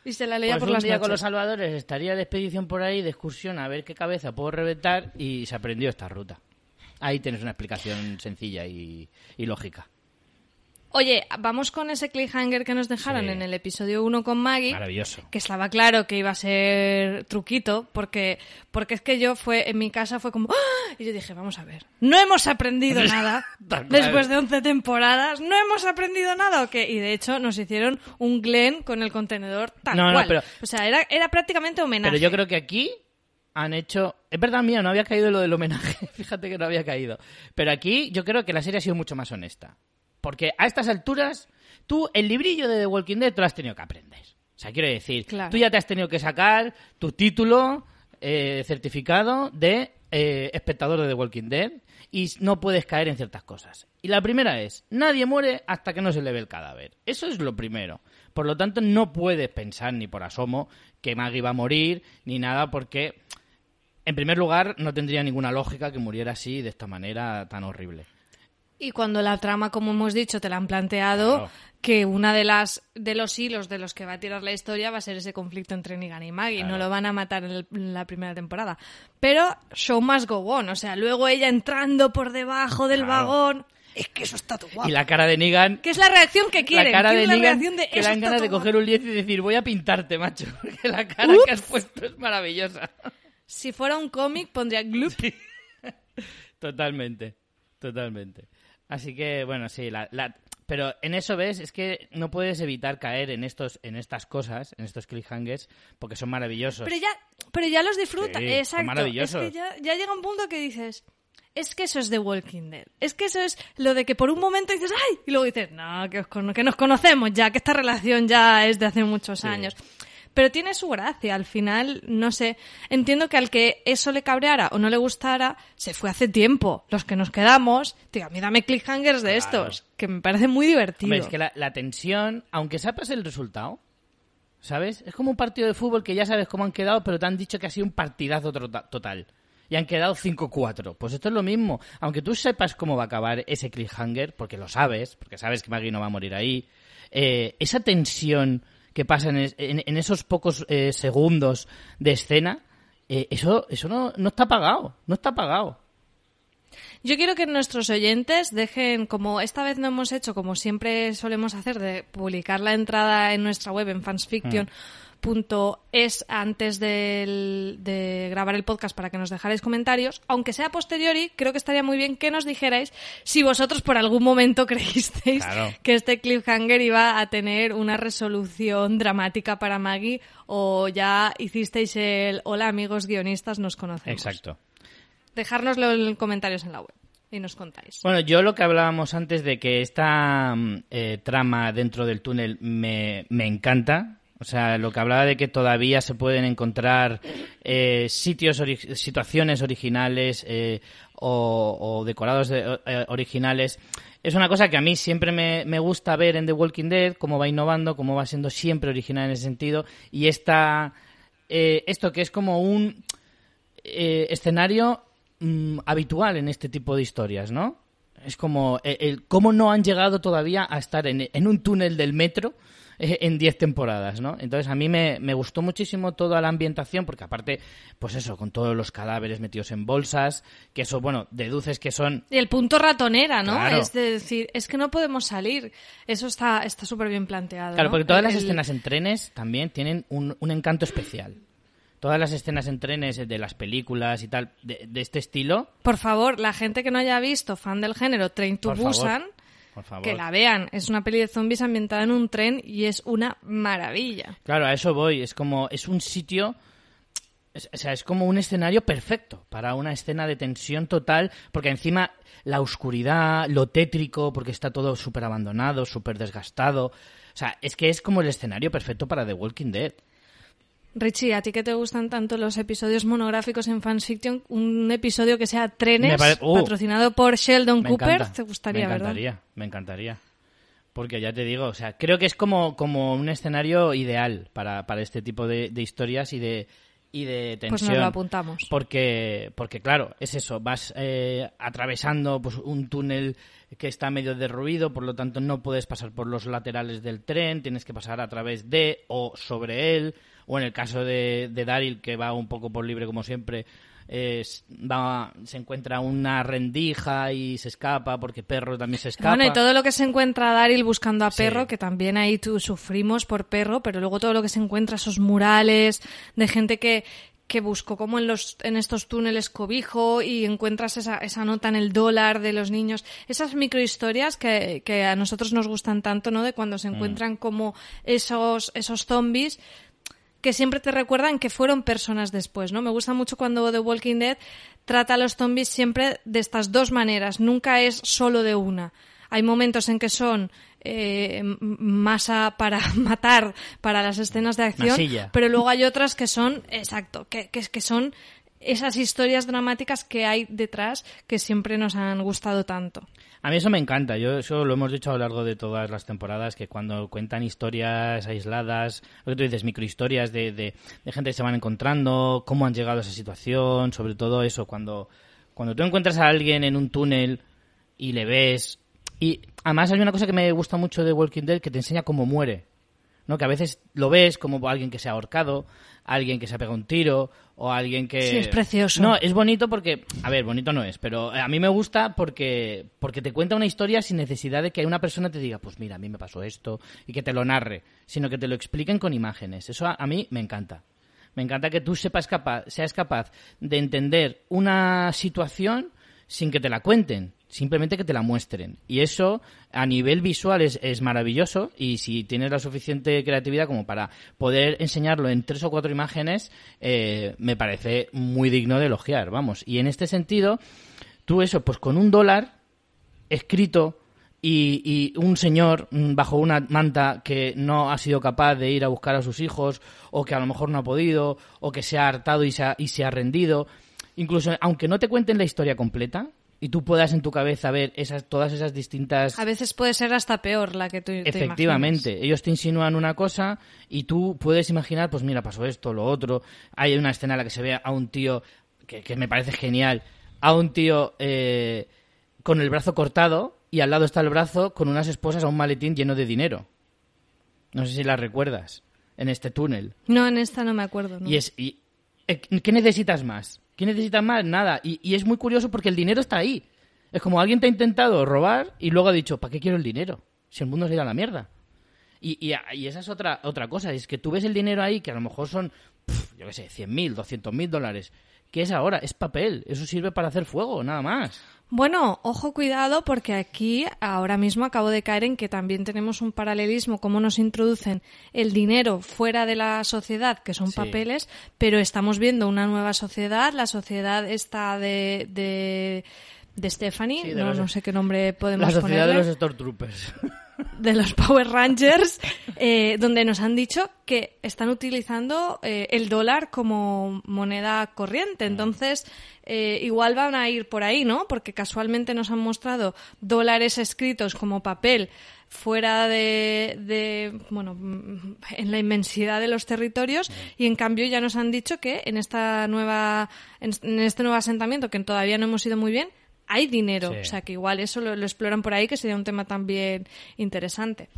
Y se la leía Pues por un las día noches. con los salvadores estaría de expedición por ahí, de excursión, a ver qué cabeza puedo reventar y se aprendió esta ruta. Ahí tienes una explicación sencilla y, y lógica. Oye, vamos con ese cliffhanger que nos dejaron Sí. en el episodio 1 con Maggie. Maravilloso. que estaba claro que iba a ser truquito, porque, porque es que yo fue, en mi casa fue como, ¡Ah! y yo dije, vamos a ver, no hemos aprendido (laughs) nada (laughs) después de 11 temporadas, no hemos aprendido nada o qué, y de hecho nos hicieron un Glen con el contenedor tal No, no, cual. pero- o sea, era, era prácticamente homenaje. Pero yo creo que aquí han hecho... Es verdad, mía, no había caído lo del homenaje. (laughs) Fíjate que no había caído. Pero aquí yo creo que la serie ha sido mucho más honesta. Porque a estas alturas, tú el librillo de The Walking Dead te lo has tenido que aprender. O sea, quiero decir, Claro. tú ya te has tenido que sacar tu título eh, certificado de eh, espectador de The Walking Dead y no puedes caer en ciertas cosas. Y la primera es, nadie muere hasta que no se le ve el cadáver. Eso es lo primero. Por lo tanto, no puedes pensar ni por asomo que Maggie va a morir ni nada porque, en primer lugar, no tendría ninguna lógica que muriera así, de esta manera tan horrible. Y cuando la trama, como hemos dicho, te la han planteado, Claro. que una de las de los hilos de los que va a tirar la historia va a ser ese conflicto entre Negan y Maggie. Claro. No lo van a matar en, el- en la primera temporada. Pero show must go on. O sea, luego ella entrando por debajo del Claro. vagón. Es que eso está todo guapo. Y la cara de Negan... Que es la reacción que quieren. La cara de la Negan reacción de que "Eso dan ganas de coger guapo". un lienzo y decir voy a pintarte, macho. (laughs) Porque la cara Ups. que has puesto es maravillosa. Si fuera un cómic, pondría gloop. (laughs) Totalmente, totalmente. Así que, bueno, sí, la, la- pero en eso ves, es que no puedes evitar caer en estos, en estas cosas, en estos cliffhangers, porque son maravillosos. Pero ya, pero ya los disfruta. Sí, son Exacto. maravillosos. Es que ya, ya llega un punto que dices, Es que eso es The Walking Dead. Es que eso es lo de que por un momento dices, ¡ay! Y luego dices, no, que, os que nos conocemos ya, que esta relación ya es de hace muchos años. Pero tiene su gracia. Al final, no sé. Entiendo que al que eso le cabreara o no le gustara, se fue hace tiempo. Los que nos quedamos, tío, a mí dame cliffhangers de estos, que me parece muy divertido. Hombre, es que la, la tensión, aunque sepas el resultado, ¿sabes? Es como un partido de fútbol que ya sabes cómo han quedado, pero te han dicho que ha sido un partidazo total. Y han quedado 5-4. Pues esto es lo mismo. Aunque tú sepas cómo va a acabar ese cliffhanger, porque lo sabes, porque sabes que Maggie no va a morir ahí, eh, esa tensión que pasa en, es- en- en esos pocos eh, segundos de escena, eh, eso, eso no, no está pagado. No está pagado. Yo quiero que nuestros oyentes dejen, como esta vez no hemos hecho, como siempre solemos hacer, de publicar la entrada en nuestra web en fansfiction.es antes del- de grabar el podcast para que nos dejarais comentarios, aunque sea posteriori, creo que estaría muy bien que nos dijerais si vosotros por algún momento (laughs) creísteis Claro. que este cliffhanger iba a tener una resolución dramática para Maggie o ya hicisteis el hola amigos guionistas, nos conocemos. Exacto. Dejárnoslo en comentarios en la web y nos contáis. Bueno, yo lo que hablábamos antes de que esta mm, eh, trama dentro del túnel me, me encanta. O sea, lo que hablaba de que todavía se pueden encontrar eh, sitios, situaciones originales eh, o, decorados de- eh, originales. Es una cosa que a mí siempre me, me gusta ver en The Walking Dead, cómo va innovando, cómo va siendo siempre original en ese sentido. Y esta, eh, esto que es como un escenario mm, habitual en este tipo de historias, ¿no? Es como eh, el, cómo no han llegado todavía a estar en, en un túnel del metro en 10 temporadas, ¿no? Entonces a mí me, me gustó muchísimo toda la ambientación porque aparte, pues eso, con todos los cadáveres metidos en bolsas, que eso, bueno, deduces que son Y el punto ratonera, ¿no? Claro. Es de decir, es que no podemos salir. Eso está está súper bien planteado. Claro, ¿no? porque todas El- las el- escenas en trenes también tienen un, un encanto especial. Todas las escenas en trenes de las películas y tal, de, de este estilo, Por favor, la gente que no haya visto fan del género Train to Busan, por favor. que la vean. Es una peli de zombies ambientada en un tren y es una maravilla. Claro, a eso voy. Es como, es un sitio, o sea, es como un escenario perfecto para una escena de tensión total, porque encima la oscuridad, lo tétrico, porque está todo súper abandonado, súper desgastado. O sea, es que es como el escenario perfecto para The Walking Dead. Richie, ¿a ti que te gustan tanto los episodios monográficos en Fans Fiction? Un episodio que sea trenes, pare- uh. patrocinado por Sheldon Cooper, encanta. te gustaría, me ¿verdad? encantaría, Me encantaría. Porque ya te digo, o sea, creo que es como, como un escenario ideal para, para este tipo de, de historias y de, y de tensión. Pues nos lo apuntamos. Porque, porque claro, es eso, vas eh, atravesando pues, un túnel que está medio derruido, por lo tanto no puedes pasar por los laterales del tren, tienes que pasar a través de o sobre él, o en el caso de, de Daryl, que va un poco por libre como siempre, va, se encuentra una rendija y se escapa porque Perro también se escapa. Bueno, y todo lo que se encuentra Daryl buscando a Sí. Perro, que también ahí tú sufrimos por Perro, pero luego todo lo que se encuentra, esos murales de gente que, que buscó como en los en estos túneles cobijo y encuentras esa, esa nota en el dólar de los niños. Esas microhistorias que, que a nosotros nos gustan tanto, ¿no? De cuando Mm. se encuentran como esos, esos zombies que siempre te recuerdan que fueron personas después, ¿no? Me gusta mucho cuando The Walking Dead trata a los zombies siempre de estas dos maneras, nunca es solo de una. Hay momentos en que son eh, masa para (laughs) matar para las escenas de acción, Masilla. pero luego hay otras que son, exacto, que, que, que son esas historias dramáticas que hay detrás que siempre nos han gustado tanto. A mí eso me encanta. Yo eso lo hemos dicho a lo largo de todas las temporadas, que cuando cuentan historias aisladas, lo que tú dices, microhistorias de, de, de gente que se van encontrando, cómo han llegado a esa situación, sobre todo eso, cuando, cuando tú encuentras a alguien en un túnel y le ves... Y además hay una cosa que me gusta mucho de Walking Dead que te enseña cómo muere. ¿No? Que a veces lo ves como alguien que se ha ahorcado, alguien que se ha pegado un tiro, o alguien que... Sí, es precioso. No, es bonito porque... A ver, bonito no es, pero a mí me gusta porque, porque te cuenta una historia sin necesidad de que una persona te diga, pues mira, a mí me pasó esto, y que te lo narre, sino que te lo expliquen con imágenes. Eso a, a mí me encanta. Me encanta que tú sepas capaz, seas capaz de entender una situación sin que te la cuenten, simplemente que te la muestren. Y eso a nivel visual es, es maravilloso y si tienes la suficiente creatividad como para poder enseñarlo en tres o cuatro imágenes, eh, me parece muy digno de elogiar, vamos. Y en este sentido, Tú eso, pues con un dólar escrito y, y, un señor mm, bajo una manta que no ha sido capaz de ir a buscar a sus hijos o que a lo mejor no ha podido o que se ha hartado y se ha, y se ha rendido. Incluso, aunque no te cuenten la historia completa, y tú puedas en tu cabeza ver esas, todas esas distintas... A veces puede ser hasta peor la que tú te Efectivamente, ellos te insinúan una cosa y tú puedes imaginar, pues mira, pasó esto, lo otro. Hay una escena en la que se ve a un tío, que, que me parece genial, a un tío eh, con el brazo cortado y al lado está el brazo con unas esposas a un maletín lleno de dinero. No sé si las recuerdas, en este túnel. No, en esta no me acuerdo. Y es... Y, eh, ¿Qué necesitas más? ¿Qué necesitas más? Nada. Y, es muy curioso porque el dinero está ahí. Es como alguien te ha intentado robar y luego ha dicho, ¿para qué quiero el dinero? Si el mundo se irá a la mierda. Y, y, esa es otra, otra cosa. Es que tú ves el dinero ahí, que a lo mejor son, yo qué sé, 100.000, 200.000 dólares. ¿Qué es ahora? Es papel. Eso sirve para hacer fuego, nada más. Bueno, ojo, cuidado, porque aquí ahora mismo acabo de caer en que también tenemos un paralelismo, cómo nos introducen el dinero fuera de la sociedad, que son papeles, pero estamos viendo una nueva sociedad, la sociedad esta de, de, de Stephanie, no, no sé qué nombre podemos poner. La sociedad de los Stormtroopers. (laughs) de los Power Rangers, eh, donde nos han dicho que están utilizando eh, el dólar como moneda corriente. Entonces, eh, igual van a ir por ahí, ¿no? Porque casualmente nos han mostrado dólares escritos como papel fuera de, de, bueno, en la inmensidad de los territorios y en cambio ya nos han dicho que en esta nueva, en este nuevo asentamiento que todavía no hemos ido muy bien, hay dinero. O sea que igual eso lo, exploran por ahí, que sería un tema también interesante.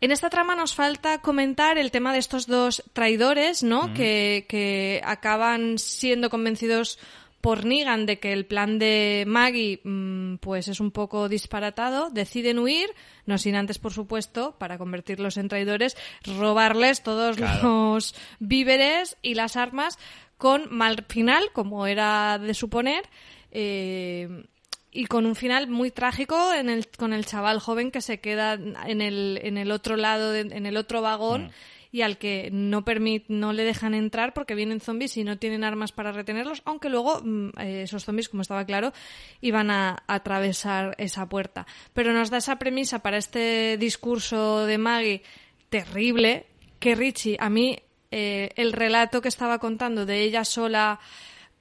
En esta trama nos falta comentar el tema de estos dos traidores, ¿no? que, que, acaban siendo convencidos por Negan de que el plan de Maggie mm, pues es un poco disparatado, deciden huir, no sin antes, por supuesto, para convertirlos en traidores, robarles todos los víveres y las armas con mal final, como era de suponer. Eh, y con un final muy trágico en el, con el chaval joven que se queda en el, en el otro lado, en el otro vagón. Mm. y al que no permit, no le dejan entrar porque vienen zombies y no tienen armas para retenerlos, aunque luego mm, eh, esos zombies, como estaba claro, iban a, atravesar esa puerta. Pero nos da esa premisa para este discurso de Maggie terrible, que Richie, a mí eh, el relato que estaba contando de ella sola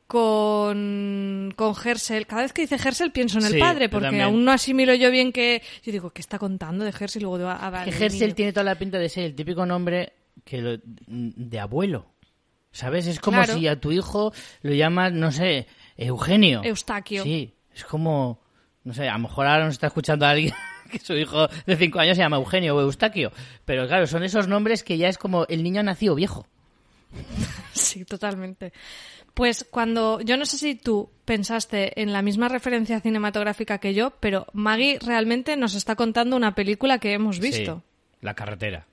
con, con Hersel. Cada vez que dice Hersel pienso en el padre, porque aún no asimilo yo bien que... Yo digo, ¿qué está contando de Hersel? Y luego de, ah, que Hersel tiene toda la pinta de ser el típico nombre que de abuelo. ¿Sabes? Es como si a tu hijo lo llamas, no sé, Eugenio. Eustaquio. Sí, es como... No sé, a lo mejor ahora nos está escuchando alguien (laughs) que su hijo de cinco años se llama Eugenio o Eustaquio. Pero claro, son esos nombres que ya es como el niño nacido viejo. (laughs) sí, totalmente. Pues cuando, yo no sé si tú pensaste en la misma referencia cinematográfica que yo, pero Maggie realmente nos está contando una película que hemos visto. la carretera.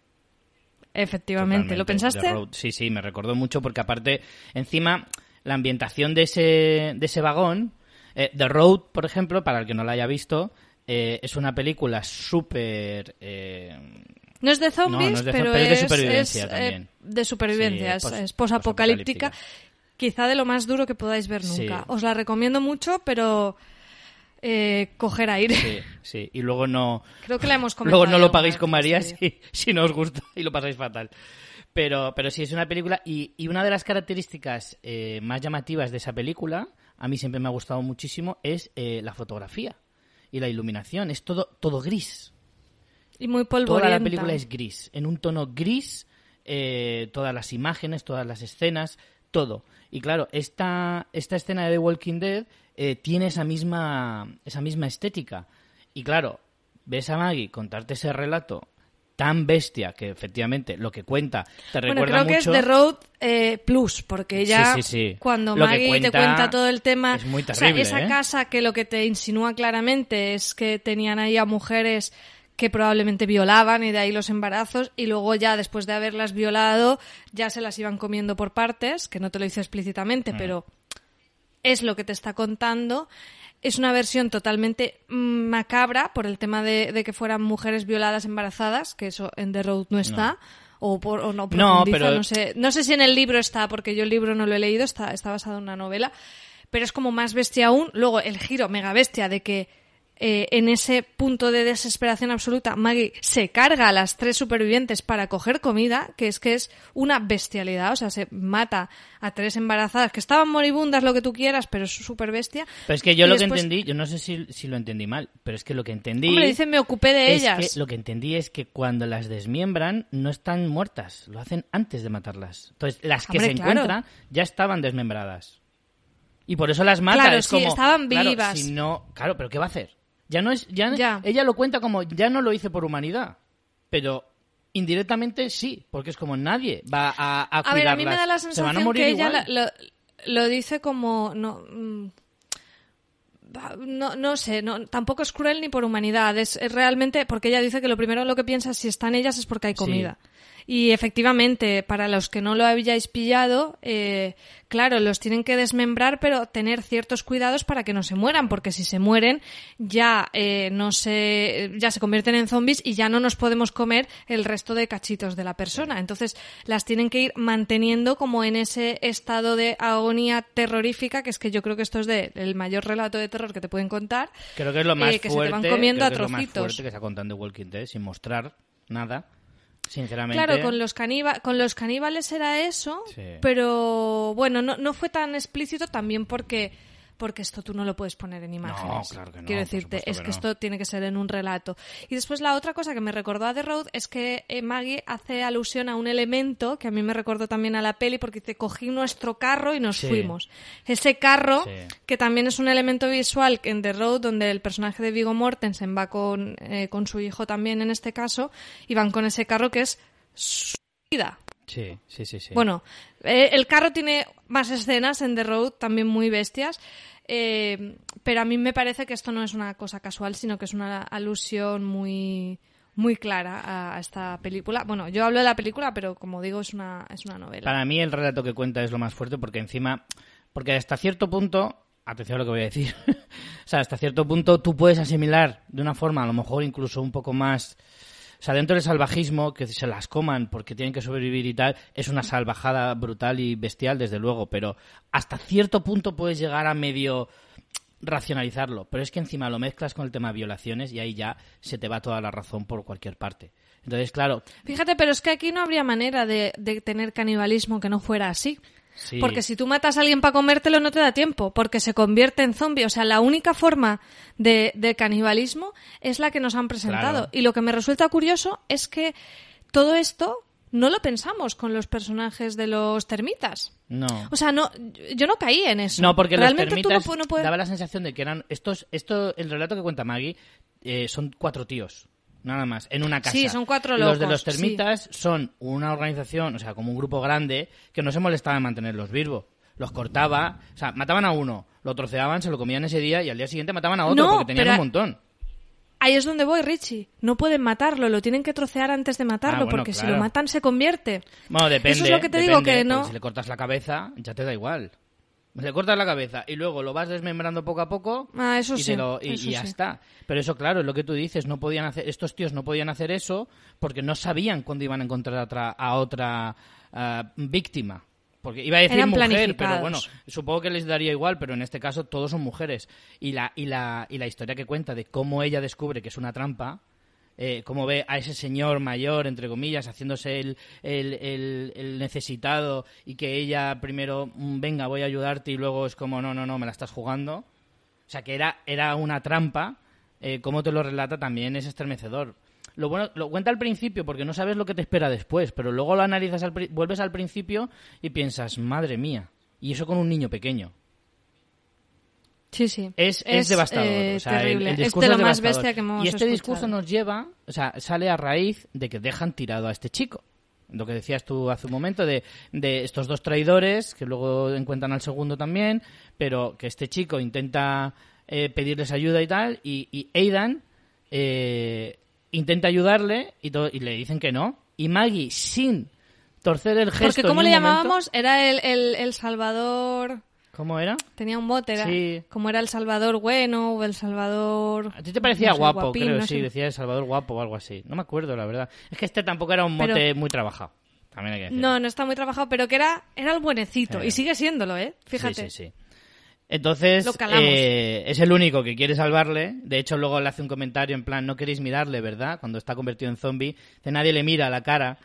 Efectivamente, ¿lo pensaste? Sí, sí, me recordó mucho porque aparte, encima, la ambientación de ese, de ese vagón, eh, The Road, por ejemplo, para el que no la haya visto, eh, es una película súper... Eh, no es de zombies, pero, es, de supervivencia también. de supervivencia, es posapocalíptica quizá de lo más duro que podáis ver nunca. Os la recomiendo mucho, pero eh, coger aire. Sí, sí. Y luego no. Creo que la hemos comentado. (laughs) Luego no lo paguéis con María si, si, no os gusta y lo pasáis fatal. Pero, pero sí, es una película. Y, y una de las características eh, más llamativas de esa película, a mí siempre me ha gustado muchísimo, es eh, la fotografía y la iluminación. Es todo, todo gris. Y muy polvorienta. Toda la película es gris. En un tono gris, todas las imágenes, todas las escenas, todo. Y claro, esta, esta escena de The Walking Dead eh, tiene esa misma, esa misma estética. Y claro, ves a Maggie contarte ese relato tan bestia que efectivamente lo que cuenta te recuerda bueno, creo que es The Road eh, Plus porque ya cuando Maggie te cuenta todo el tema es muy terrible, esa ¿eh? casa que lo que te insinúa claramente es que tenían ahí a mujeres que probablemente violaban y de ahí los embarazos y luego ya después de haberlas violado ya se las iban comiendo por partes, que no te lo dice explícitamente, mm. pero es lo que te está contando. Es una versión totalmente macabra por el tema de, que fueran mujeres violadas embarazadas, que eso en The Road no está. O, por, o no, no, pero... no sé. No sé si en el libro está, porque yo el libro no lo he leído, está, está basado en una novela pero es como más bestia aún. Luego el giro mega bestia de que eh, en ese punto de desesperación absoluta, Maggie se carga a las tres supervivientes para coger comida, que es que es una bestialidad, o sea, se mata a tres embarazadas que estaban moribundas, lo que tú quieras, pero es súper bestia. Pero es que yo lo que entendí, yo no sé si, si, lo entendí mal, pero es que lo que entendí... Hombre, dice, me ocupé de es ellas. Que lo que entendí es que cuando las desmiembran no están muertas, lo hacen antes de matarlas. Entonces, las que Hombre, se claro. encuentran ya estaban desmembradas. Y por eso las mata. Claro, es sí, como, estaban claro, vivas. si no, claro, pero ¿qué va a hacer? Ya no es, ya, Ya. ella lo cuenta como ya no lo hice por humanidad, pero indirectamente sí, porque es como nadie va a, a A ver, a mí me da la sensación que ella la- lo, lo dice como no mm, no, no sé, no, tampoco es cruel ni por humanidad, es, es realmente porque ella dice que lo primero lo que piensa si están ellas es porque hay Sí. Y efectivamente, para los que no lo habíais pillado, eh, claro, los tienen que desmembrar, pero tener ciertos cuidados para que no se mueran, porque si se mueren ya eh, no se, ya se convierten en zombies y ya no nos podemos comer el resto de cachitos de la persona. Entonces las tienen que ir manteniendo como en ese estado de agonía terrorífica, que es que yo creo que esto es de, el mayor relato de terror que te pueden contar. Creo que es lo más eh, que se te van comiendo a que es lo más trocitos. fuerte que se ha contado Walking Dead sin mostrar nada. Sinceramente. Claro, con los, caníba- con los caníbales era eso, Sí. pero bueno, no, no fue tan explícito también porque porque esto tú no lo puedes poner en imágenes. claro que no, Quiero decirte, es que que no. esto tiene que ser en un relato. Y después la otra cosa que me recordó a The Road es que eh, Maggie hace alusión a un elemento que a mí me recordó también a la peli porque dice, cogí nuestro carro y nos Sí. fuimos. Ese carro, Sí. que también es un elemento visual en The Road, donde el personaje de Vigo Mortensen va con, eh, con su hijo también en este caso, y van con ese carro que es su vida. Sí, sí, sí. sí. Bueno, eh, el carro tiene más escenas en The Road, también muy bestias, eh, pero a mí me parece que esto no es una cosa casual, sino que es una alusión muy muy clara a, a esta película. Bueno, yo hablo de la película, pero como digo, es una, es una novela. Para mí el relato que cuenta es lo más fuerte porque encima, porque hasta cierto punto, atención a lo que voy a decir, (laughs) o sea, hasta cierto punto tú puedes asimilar de una forma a lo mejor incluso un poco más, sea, dentro del salvajismo, que se las coman porque tienen que sobrevivir y tal, es una salvajada brutal y bestial, desde luego, pero hasta cierto punto puedes llegar a medio racionalizarlo, pero es que encima lo mezclas con el tema de violaciones y ahí ya se te va toda la razón por cualquier parte. Entonces, claro, Fíjate, pero es que aquí no habría manera de, de tener canibalismo que no fuera así. Sí, Porque si tú matas a alguien para comértelo no te da tiempo, porque se convierte en zombie. O sea, la única forma de, de canibalismo es la que nos han presentado. Claro. Y lo que me resulta curioso es que todo esto no lo pensamos con los personajes de los termitas. no. O sea, no, yo no caí en eso. No, porque realmente los tú no puedes. daba la sensación de que eran estos, esto, el relato que cuenta Maggie eh, son cuatro tíos, nada más, en una casa. Sí, son cuatro Los de los termitas son una organización, o sea, como un grupo grande que no se molestaba en mantenerlos vivos. Los cortaba, o sea, mataban a uno, lo troceaban, se lo comían ese día y al día siguiente mataban a otro No, porque tenían pero- un montón. Ahí es donde voy, Richie. No pueden matarlo, lo tienen que trocear antes de matarlo, Ah, bueno, porque si lo matan se convierte. Bueno, depende. Eso es lo que te digo, que no- Si le cortas la cabeza, ya te da igual. Le cortas la cabeza y luego lo vas desmembrando poco a poco Ah, eso y, sí, lo- y- eso y ya sí. está. Pero eso, claro, es lo que tú dices. No podían hacer, estos tíos no podían hacer eso porque no sabían cuándo iban a encontrar a otra, a otra ah, víctima. Porque iba a decir Eran mujer, pero bueno, supongo que les daría igual, pero en este caso todos son mujeres. Y la, y la, y la historia que cuenta de cómo ella descubre que es una trampa, eh, cómo ve a ese señor mayor, entre comillas, haciéndose el, el, necesitado y que ella primero, mm, venga, voy a ayudarte y luego es como, no, no, no, me la estás jugando. O sea, que era, era una trampa, eh, cómo te lo relata también es estremecedor. Lo bueno, lo cuenta al principio porque no sabes lo que te espera después, pero luego lo analizas, al, vuelves al principio y piensas, madre mía, y eso con un niño pequeño. Sí, sí. Es, es, devastador. eh, o sea, el- terrible. el es discurso lo es más bestia que hemos Y este escuchado. discurso nos lleva, o sea, sale a raíz de que dejan tirado a este chico. Lo que decías tú hace un momento de, de estos dos traidores, que luego encuentran al segundo también, pero que este chico intenta eh, pedirles ayuda y tal, y, y Aidan eh, intenta ayudarle y, to- y le dicen que no. Y Maggie, sin torcer el gesto. Porque ¿cómo le momento- llamábamos? Era el, el, el Salvador... ¿Cómo era? Tenía un bote, era Sí. como era el Salvador bueno o el Salvador... A ti te parecía no sé, guapo, guapín, creo, no sí, sé. decía El Salvador guapo o algo así. No me acuerdo, la verdad. Es que este tampoco era un mote Pero- muy trabajado. También hay que decir. No, no está muy trabajado, pero que era, era el buenecito. Sí. Y sigue siéndolo, ¿eh? Fíjate. Sí, sí, sí. Entonces, eh, es el único que quiere salvarle. De hecho, luego le hace un comentario en plan, no queréis mirarle, ¿verdad? Cuando está convertido en zombie. Nadie le mira a la cara.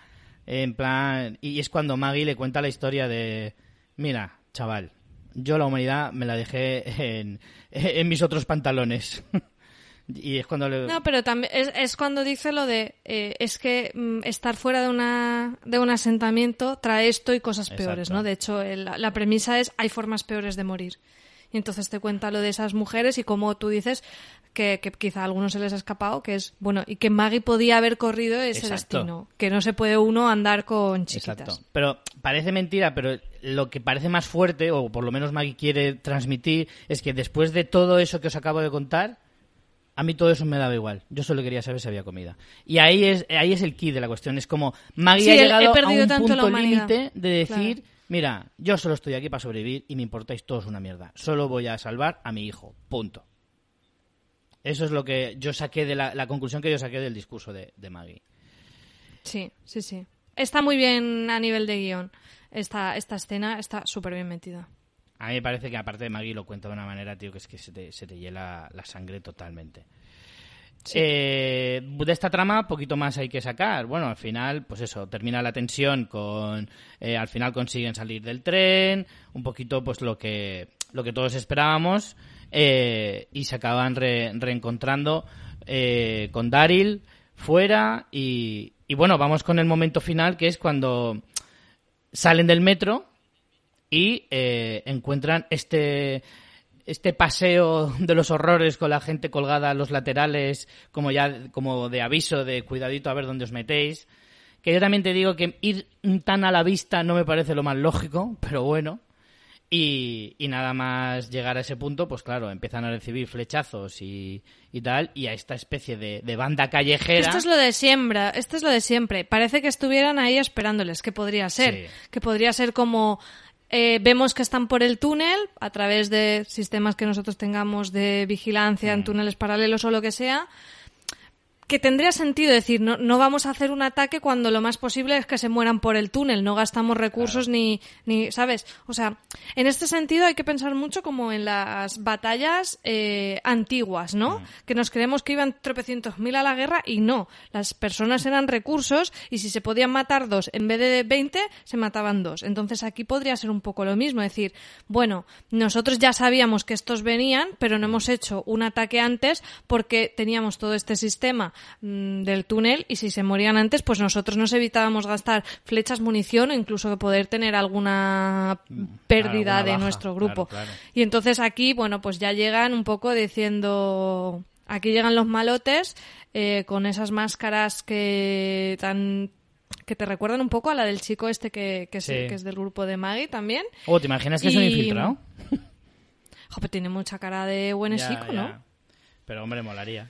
En plan, y es cuando Maggie le cuenta la historia de, mira, chaval, yo la humanidad me la dejé en, en mis otros pantalones. (laughs) y es cuando le... No, pero también es, es cuando dice lo de eh, es que mm, estar fuera de una de un asentamiento trae esto y cosas peores. ¿no? De hecho, el- la premisa es hay formas peores de morir. Y entonces te cuenta lo de esas mujeres y como tú dices que, que quizá a algunos se les ha escapado, que es bueno, y que Maggie podía haber corrido ese Exacto. destino, que no se puede uno andar con chiquitas. Exacto. Pero parece mentira, pero lo que parece más fuerte, o por lo menos Maggie quiere transmitir, es que después de todo eso que os acabo de contar, a mí todo eso me daba igual. Yo solo quería saber si había comida. Y ahí es, ahí es el key de la cuestión. Es como Maggie Sí, ha llegado a un punto límite de decir, Claro. mira, yo solo estoy aquí para sobrevivir y me importáis todos una mierda. Solo voy a salvar a mi hijo. Punto. Eso es lo que yo saqué de la, la conclusión que yo saqué del discurso de, de Maggie. Sí, sí, sí. Está muy bien a nivel de guion. Esta, esta escena está súper bien metida. A mí me parece que aparte de Maggie lo cuenta de una manera, tío, que es que se te, se te hiela la sangre totalmente. Eh, de esta trama, poquito más hay que sacar. Bueno, al final, pues eso, termina la tensión con... eh, al final consiguen salir del tren, un poquito pues lo que, lo que todos esperábamos, eh, y se acaban re- reencontrando con Daryl fuera y, y bueno, vamos con el momento final que es cuando salen del metro y eh, encuentran este este paseo de los horrores con la gente colgada a los laterales como ya como de aviso de cuidadito a ver dónde os metéis. Que yo también te digo que ir tan a la vista no me parece lo más lógico pero bueno y, y nada más llegar a ese punto, pues claro, empiezan a recibir flechazos y, y tal, y a esta especie de, de banda callejera. Esto es lo de siempre, esto es lo de siempre. Parece que estuvieran ahí esperándoles, que podría ser. Sí. Que podría ser como eh, vemos que están por el túnel a través de sistemas que nosotros tengamos de vigilancia Mm. en túneles paralelos o lo que sea. Que tendría sentido decir, no, no vamos a hacer un ataque cuando lo más posible es que se mueran por el túnel, no gastamos recursos ni, ni, ¿sabes? O sea, en este sentido hay que pensar mucho como en las batallas eh, antiguas, ¿no? Que nos creemos que iban tropecientos mil a la guerra y no. Las personas eran recursos y si se podían matar dos en vez de 20, se mataban dos. Entonces aquí podría ser un poco lo mismo, decir, bueno, nosotros ya sabíamos que estos venían, pero no hemos hecho un ataque antes porque teníamos todo este sistema mm, del túnel y si se morían antes, pues nosotros nos evitábamos gastar flechas, munición o incluso poder tener alguna pérdida alguna de baja, nuestro grupo. claro, claro. Y entonces aquí, bueno, pues ya llegan un poco diciendo, aquí llegan los malotes eh, con esas máscaras que tan que te recuerdan un poco a la del chico este que, que, es, Sí. que es del grupo de Maggie también. Oh, ¿te imaginas que es un infiltrado? Joder, tiene mucha cara de buen Ya, chico, ya. ¿no? Pero hombre, molaría.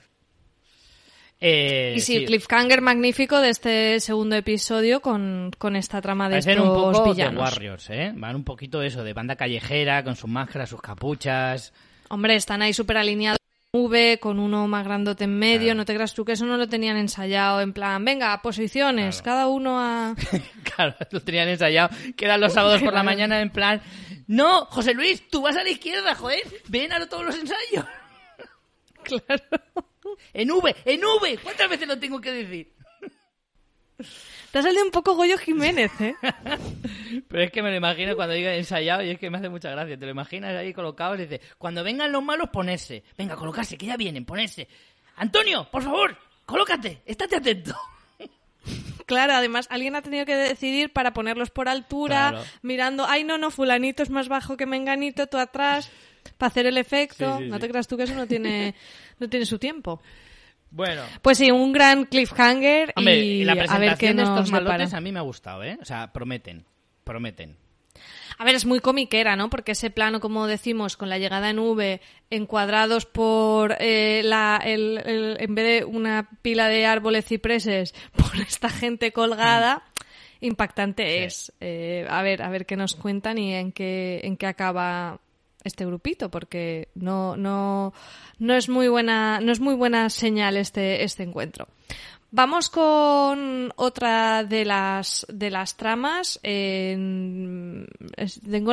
Eh, Y sí, sí. cliffhanger magnífico de este segundo episodio con, con esta trama de Parecen estos un poco villanos. Warriors, ¿eh? Van un poquito de eso, de banda callejera, con sus máscaras, sus capuchas. Hombre, están ahí súper alineados en V, con uno más grandote en medio. Claro. No te creas tú que eso no lo tenían ensayado. En plan, venga, posiciones, Claro. cada uno a... (laughs) Claro, lo tenían ensayado. Quedan los sábados por la mañana en plan, no, José Luis, tú vas a la izquierda, joder, ven a todos los ensayos. (laughs) Claro. En V, en V, ¿cuántas veces lo tengo que decir? Te ha salido un poco Goyo Jiménez, ¿eh? (laughs) Pero es que me lo imagino cuando diga ensayado y es que me hace mucha gracia. Te lo imaginas ahí colocado y dice, cuando vengan los malos, ponerse. Venga, colocarse, que ya vienen, ponerse. Antonio, por favor, colócate, estate atento. (laughs) Claro, además alguien ha tenido que decidir para ponerlos por altura, Claro. mirando, ay no, no, fulanito es más bajo que menganito, tú atrás, para hacer el efecto. Sí, sí, no sí. te creas tú que eso no tiene, (laughs) no tiene su tiempo. Bueno, Pues sí, un gran cliffhanger hombre, y la a ver presentación qué de estos nos malotes a mí me ha gustado, ¿eh? O sea, prometen, prometen. A ver, es muy comiquera, ¿no? Porque ese plano, como decimos, con la llegada en V, encuadrados por eh, la, el, el- en vez de una pila de árboles cipreses, (laughs) por esta gente colgada, impactante Sí. es. Eh, a ver, a ver qué nos cuentan y en qué, en qué acaba este grupito, porque no, no, no es muy buena, no es muy buena señal este, este encuentro. Vamos con otra de las de las tramas. tengo en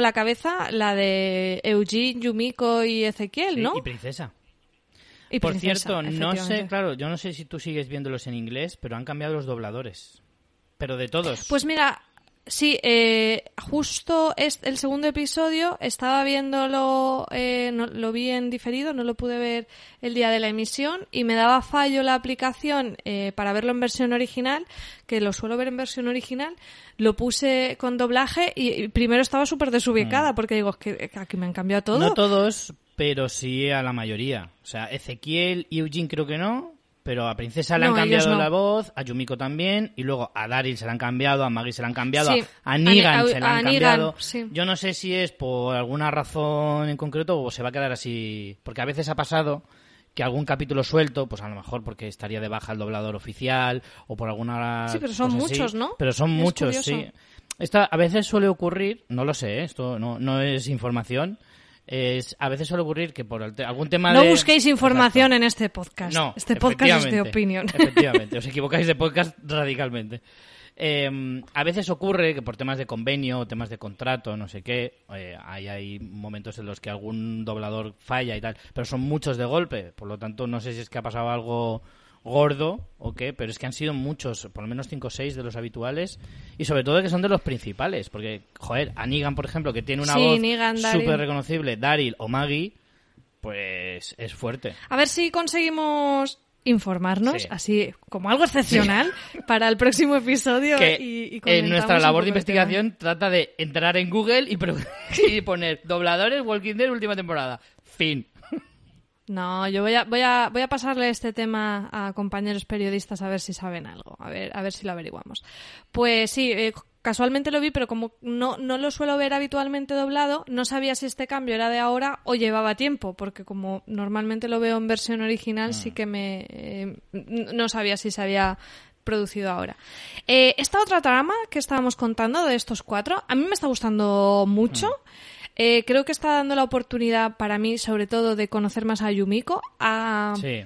la cabeza la de Eugene, Yumiko y Ezequiel, ¿no? Y princesa. Y Por princesa, cierto, no sé, claro, yo no sé si tú sigues viéndolos en inglés, pero han cambiado los dobladores. Pero de todos. Pues mira, sí, eh, justo es el segundo episodio estaba viéndolo, eh, no- lo vi en diferido, no lo pude ver el día de la emisión y me daba fallo la aplicación eh, para verlo en versión original, que lo suelo ver en versión original, lo puse con doblaje y, y primero estaba súper desubicada porque digo, es que aquí me han cambiado todo. Mm. No todos, pero sí a la mayoría. O sea, Ezequiel y Eugene creo que no, pero a Princesa le han cambiado no. la voz, a Yumiko también, y luego a Daryl se la han cambiado, a Maggie se la han cambiado, Sí, a, a Negan a- se la han Negan, cambiado. sí. Yo no sé si es por alguna razón en concreto o se va a quedar así, porque a veces ha pasado que algún capítulo suelto, pues a lo mejor porque estaría de baja el doblador oficial o por alguna Sí, pero son cosa así. muchos, ¿no? Pero son Es muchos, curioso. sí. Esta, a veces suele ocurrir, no lo sé, ¿eh? esto no, no es información, es, a veces suele ocurrir que por te- algún tema No de... busquéis información en este podcast. No, este podcast es de opinión. (laughs) Efectivamente, os equivocáis de podcast radicalmente. Eh, a veces ocurre que por temas de convenio, temas de contrato, no sé qué, eh, hay, hay momentos en los que algún doblador falla y tal, pero son muchos de golpe, por lo tanto no sé si es que ha pasado algo gordo o qué, pero es que han sido muchos, por lo menos 5 o 6 de los habituales y sobre todo que son de los principales, porque, joder, a Negan, por ejemplo, que tiene una Sí, voz súper reconocible, Daryl o Maggie, pues es fuerte. A ver si conseguimos informarnos, Sí. así como algo excepcional, (laughs) para el próximo episodio. que y, y en nuestra labor de investigación trata de entrar en Google y, (laughs) y poner (laughs) dobladores Walking Dead última temporada. Fin. No, yo voy a, voy, a, voy a pasarle este tema a compañeros periodistas a ver si saben algo, a ver, a ver si lo averiguamos. Pues sí, eh, casualmente lo vi, pero como no, no lo suelo ver habitualmente doblado, no sabía si este cambio era de ahora o llevaba tiempo, porque como normalmente lo veo en versión original, sí que me eh, no sabía si se había producido ahora. Eh, esta otra trama que estábamos contando de estos cuatro, a mí me está gustando mucho. Eh, creo que está dando la oportunidad para mí, sobre todo, de conocer más a Yumiko. A, Sí.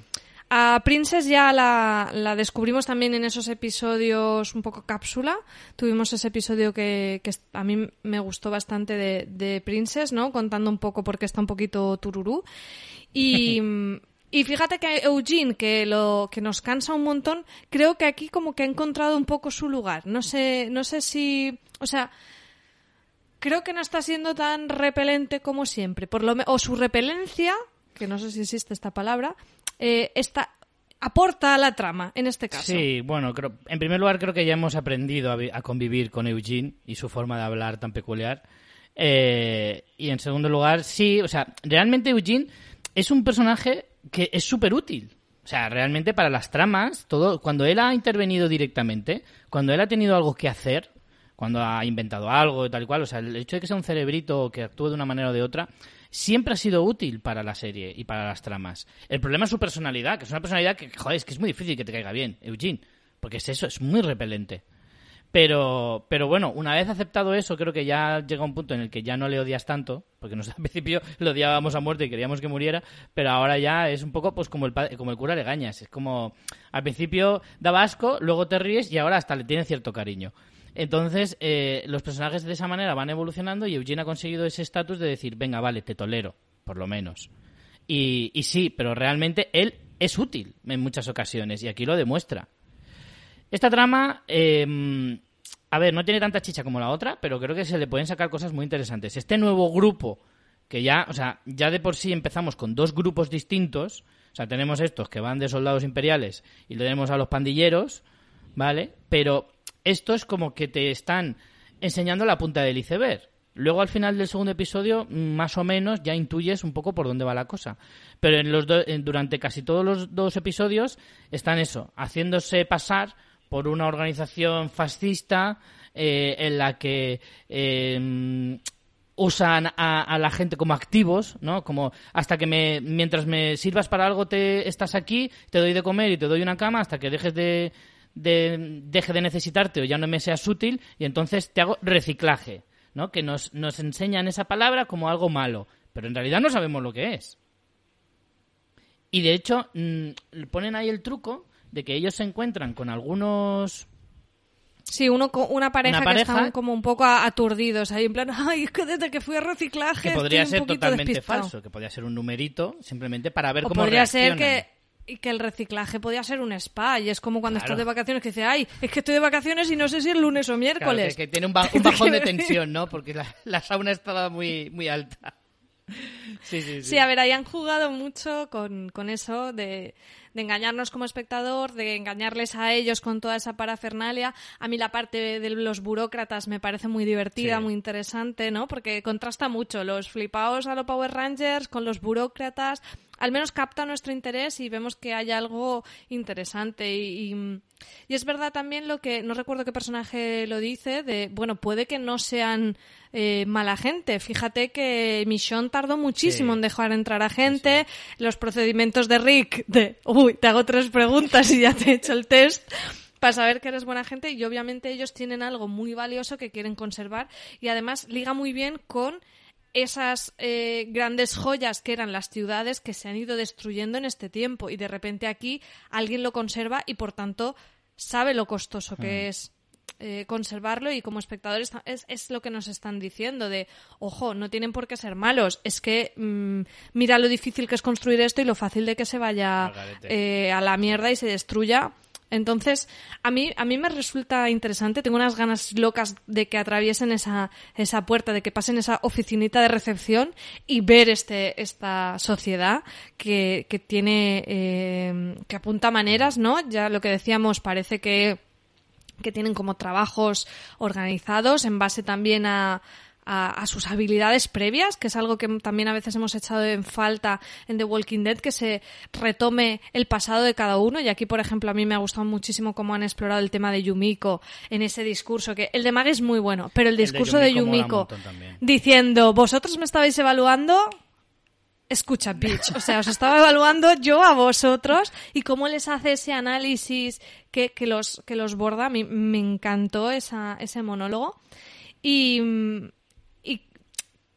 a Princess ya la, la descubrimos también en esos episodios un poco cápsula. Tuvimos ese episodio que, que a mí me gustó bastante de, de Princess, ¿no? Contando un poco por qué está un poquito tururú. Y, (laughs) y fíjate que Eugene, que, lo, que nos cansa un montón, creo que aquí como que ha encontrado un poco su lugar. No sé, no sé si... O sea, creo que no está siendo tan repelente como siempre. Por lo o su repelencia, que no sé si existe esta palabra, eh, está, aporta a la trama, en este caso. Sí, bueno, creo, en primer lugar creo que ya hemos aprendido a convivir con Eugene y su forma de hablar tan peculiar. Eh, y en segundo lugar, sí, o sea, realmente Eugene es un personaje que es súper útil. O sea, realmente para las tramas, todo, cuando él ha intervenido directamente, cuando él ha tenido algo que hacer, cuando ha inventado algo y tal y cual, o sea, el hecho de que sea un cerebrito que actúe de una manera o de otra, siempre ha sido útil para la serie y para las tramas. El problema es su personalidad, que es una personalidad que, joder, es que es muy difícil que te caiga bien, Eugene, porque es eso, es muy repelente. Pero, pero bueno, una vez aceptado eso, creo que ya llega un punto en el que ya no le odias tanto, porque nosotros (laughs) al principio lo odiábamos a muerte y queríamos que muriera, pero ahora ya es un poco pues como el, como el cura Legañas. Es como, al principio daba asco, luego te ríes y ahora hasta le tiene cierto cariño. Entonces, eh, los personajes de esa manera van evolucionando y Eugene ha conseguido ese estatus de decir, venga, vale, te tolero, por lo menos. Y, sí, pero realmente él es útil en muchas ocasiones y aquí lo demuestra. Esta trama, eh, a ver, no tiene tanta chicha como la otra, pero creo que se le pueden sacar cosas muy interesantes. Este nuevo grupo, que ya, o sea, ya de por sí empezamos con dos grupos distintos, o sea, tenemos estos que van de soldados imperiales y tenemos a los pandilleros, ¿vale? Pero esto es como que te están enseñando la punta del iceberg. Luego al final del segundo episodio, más o menos, ya intuyes un poco por dónde va la cosa. Pero en los do- durante casi todos los dos episodios están eso, haciéndose pasar por una organización fascista eh, en la que eh, usan a, a la gente como activos, ¿no? Como hasta que me, mientras me sirvas para algo te estás aquí, te doy de comer y te doy una cama hasta que dejes de, de deje de necesitarte o ya no me seas útil y entonces te hago reciclaje, ¿no? Que nos, nos enseñan esa palabra como algo malo, pero en realidad no sabemos lo que es. Y de hecho, mm, ponen ahí el truco de que ellos se encuentran con algunos Sí, uno, una pareja, Una que pareja- están como un poco aturdidos ahí, en plan, (laughs) ay, es que desde que fui a reciclaje que podría estoy ser un totalmente despistado". falso, que podría ser un numerito simplemente para ver O cómo podría ser reaccionan. que, y que el reciclaje podía ser un spa, y es como cuando Claro. estás de vacaciones que dices, ay, es que estoy de vacaciones y no sé si es lunes o Claro, miércoles. que, que tiene un, ba- un bajón de (laughs) tensión, ¿no? Porque la, la sauna estaba muy, muy alta. Sí, sí, sí. Sí, a ver, ahí han jugado mucho con, con eso de, de engañarnos como espectador, de engañarles a ellos con toda esa parafernalia. A mí la parte de, de los burócratas me parece muy divertida, Sí. muy interesante, ¿no? Porque contrasta mucho los flipaos a los Power Rangers con los burócratas. Al menos capta nuestro interés y vemos que hay algo interesante. Y, y- y es verdad también lo que, no recuerdo qué personaje lo dice, de, bueno, puede que no sean eh, mala gente. Fíjate que Michonne tardó muchísimo Sí. en dejar entrar a gente. Los procedimientos de Rick, de, uy, te hago tres preguntas y ya te he hecho el test. Para saber que eres buena gente y obviamente ellos tienen algo muy valioso que quieren conservar y además liga muy bien con esas eh, grandes joyas que eran las ciudades que se han ido destruyendo en este tiempo y de repente aquí alguien lo conserva y por tanto sabe lo costoso que es eh, conservarlo y como espectadores ta- es, es lo que nos están diciendo de ojo no tienen por qué ser malos es que mm, mira lo difícil que es construir esto y lo fácil de que se vaya eh, a la mierda y se destruya entonces, a mí, a mí me resulta interesante, tengo unas ganas locas de que atraviesen esa, esa puerta, de que pasen esa oficinita de recepción y ver este, esta sociedad que, que tiene, eh, que apunta maneras, ¿no? Ya lo que decíamos, parece que, que tienen como trabajos organizados en base también a, a, a sus habilidades previas, que es algo que también a veces hemos echado en falta en The Walking Dead, que se retome el pasado de cada uno. Y aquí, por ejemplo, a mí me ha gustado muchísimo cómo han explorado el tema de Yumiko en ese discurso, que el de Maggie es muy bueno, pero el discurso de Yumiko diciendo, vosotros me estabais evaluando, escucha, bitch. O sea, os estaba evaluando yo a vosotros y cómo les hace ese análisis que, que los, que los borda. Mí me encantó esa, ese monólogo. Y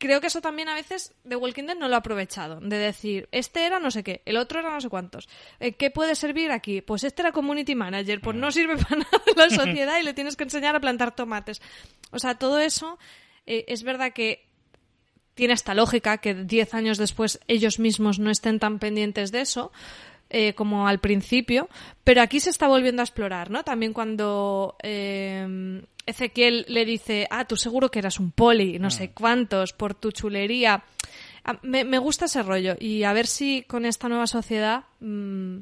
creo que eso también a veces The Walking Dead no lo ha aprovechado. De decir, este era no sé qué, el otro era no sé cuántos. Eh, ¿Qué puede servir aquí? Pues este era community manager. Pues no sirve para (laughs) nada la (laughs) sociedad y le tienes que enseñar a plantar tomates. O sea, todo eso eh, es verdad que tiene esta lógica que 10 años después ellos mismos no estén tan pendientes de eso eh, como al principio, pero aquí se está volviendo a explorar, ¿no? También cuando eh, Ezequiel le dice, ah, tú seguro que eras un poli, no sé cuántos, por tu chulería. Ah, Me, me gusta ese rollo y a ver si con esta nueva sociedad, mm,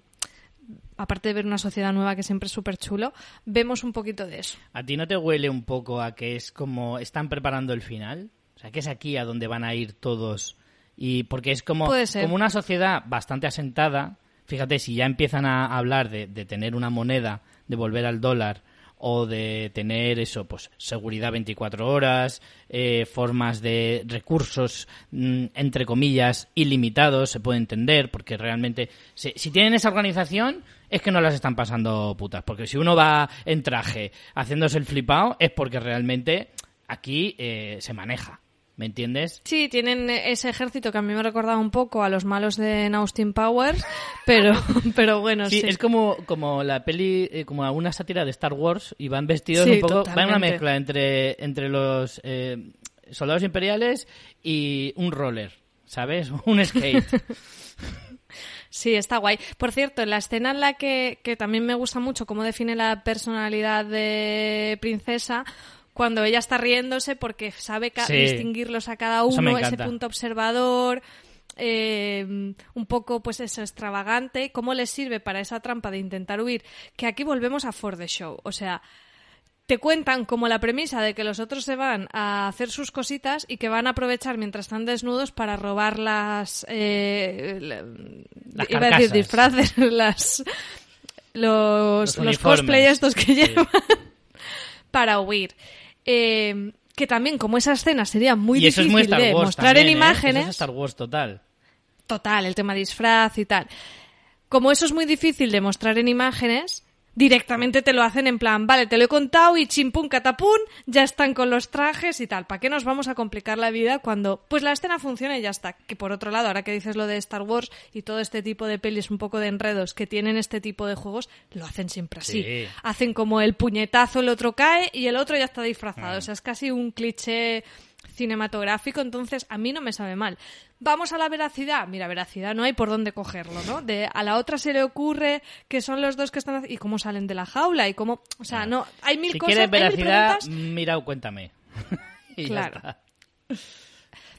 aparte de ver una sociedad nueva que siempre es súper chulo, vemos un poquito de eso. ¿A ti no te huele un poco a que es como están preparando el final? O sea, que es aquí a donde van a ir todos. Y porque es como, como una sociedad bastante asentada. Fíjate, si ya empiezan a hablar de, de tener una moneda, de volver al dólar, o de tener eso, pues seguridad 24 horas, eh, formas de recursos, mm, entre comillas, ilimitados, se puede entender, porque realmente, si, si tienen esa organización, es que no las están pasando putas, porque si uno va en traje haciéndose el flipado, es porque realmente aquí eh, se maneja, ¿me entiendes? Sí, tienen ese ejército que a mí me recordaba un poco a los malos de Austin Powers, (laughs) pero, pero bueno, sí. Sí, es como, como la peli, eh, como una sátira de Star Wars y van vestidos Sí, un poco, va en una totalmente. mezcla entre, entre los eh, soldados imperiales y un roller, ¿sabes? (laughs) Un skate. (laughs) Sí, está guay. Por cierto, en la escena en la que, que también me gusta mucho cómo define la personalidad de Princesa, cuando ella está riéndose porque sabe Sí. distinguirlos a cada uno, ese punto observador, eh, un poco pues eso extravagante, cómo les sirve para esa trampa de intentar huir, que aquí volvemos a For the Show. O sea, te cuentan como la premisa de que los otros se van a hacer sus cositas y que van a aprovechar mientras están desnudos para robar las, eh, Las iba a decir disfraces, (laughs) las los, Los los cosplay estos que Sí. llevan (laughs) para huir. Eh, que también como esa escena sería muy y eso es difícil muy de mostrar también, en ¿eh? imágenes Eso es Star Wars total. total, el tema disfraz y tal. Como eso es muy difícil de mostrar en imágenes, directamente te lo hacen en plan, vale, te lo he contado y chimpum catapum, ya están con los trajes y tal. ¿Para qué nos vamos a complicar la vida cuando pues la escena funciona y ya está? Que por otro lado, ahora que dices lo de Star Wars y todo este tipo de pelis un poco de enredos que tienen este tipo de juegos, lo hacen siempre así. Sí. Hacen como el puñetazo, el otro cae y el otro ya está disfrazado. Ah. O sea, es casi un cliché cinematográfico, entonces a mí no me sabe mal. Vamos a la veracidad. Mira, veracidad no hay por dónde cogerlo, ¿no? De a la otra se le ocurre que son los dos que están y cómo salen de la jaula y cómo, o sea, no, hay mil Si cosas, quieres hay mil veracidad, mira o cuéntame. (laughs) Y ya Claro. está.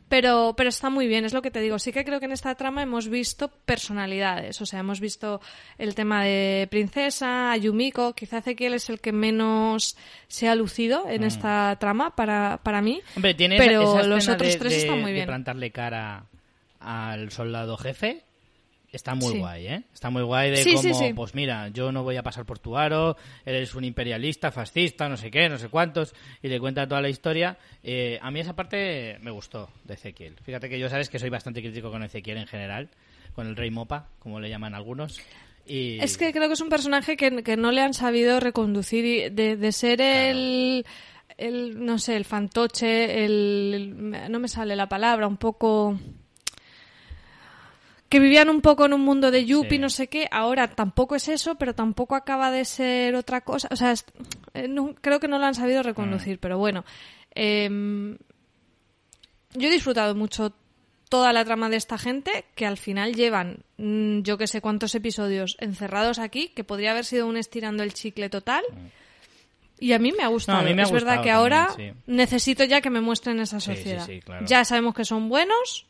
Pero pero está muy bien, es lo que te digo. Sí que creo que en esta trama hemos visto personalidades, o sea, hemos visto el tema de princesa, a Yumiko, quizá Ezequiel es el que menos se ha lucido en esta trama para, para mí. Mm. Hombre, tiene pero esa los otros de- tres están muy de bien. plantarle cara al soldado jefe. Está muy Sí. guay, ¿eh? Está muy guay de Sí, cómo, sí, pues mira, yo no voy a pasar por tu aro, eres un imperialista, fascista, no sé qué, no sé cuántos, y le cuenta toda la historia. Eh, a mí esa parte me gustó de Ezequiel. Fíjate que yo sabes que soy bastante crítico con Ezequiel en general, con el rey Mopa, como le llaman algunos. Y... Es que creo que es un personaje que, que no le han sabido reconducir y de, de ser el, el, no sé, el fantoche, el, el- no me sale la palabra, un poco que vivían un poco en un mundo de yuppie, Sí. no sé qué, ahora tampoco es eso, pero tampoco acaba de ser otra cosa, o sea, es- eh, no- creo que no lo han sabido Mm. reconducir, pero bueno, em, yo he disfrutado mucho toda la trama de esta gente que al final llevan mm, yo que sé cuántos episodios encerrados aquí que podría haber sido un estirando el chicle total y a mí me ha gustado. Mm. No, a mí me ha es verdad que ahora sí. necesito ya que me muestren esa sociedad. sí, claro. Ya sabemos que son buenos,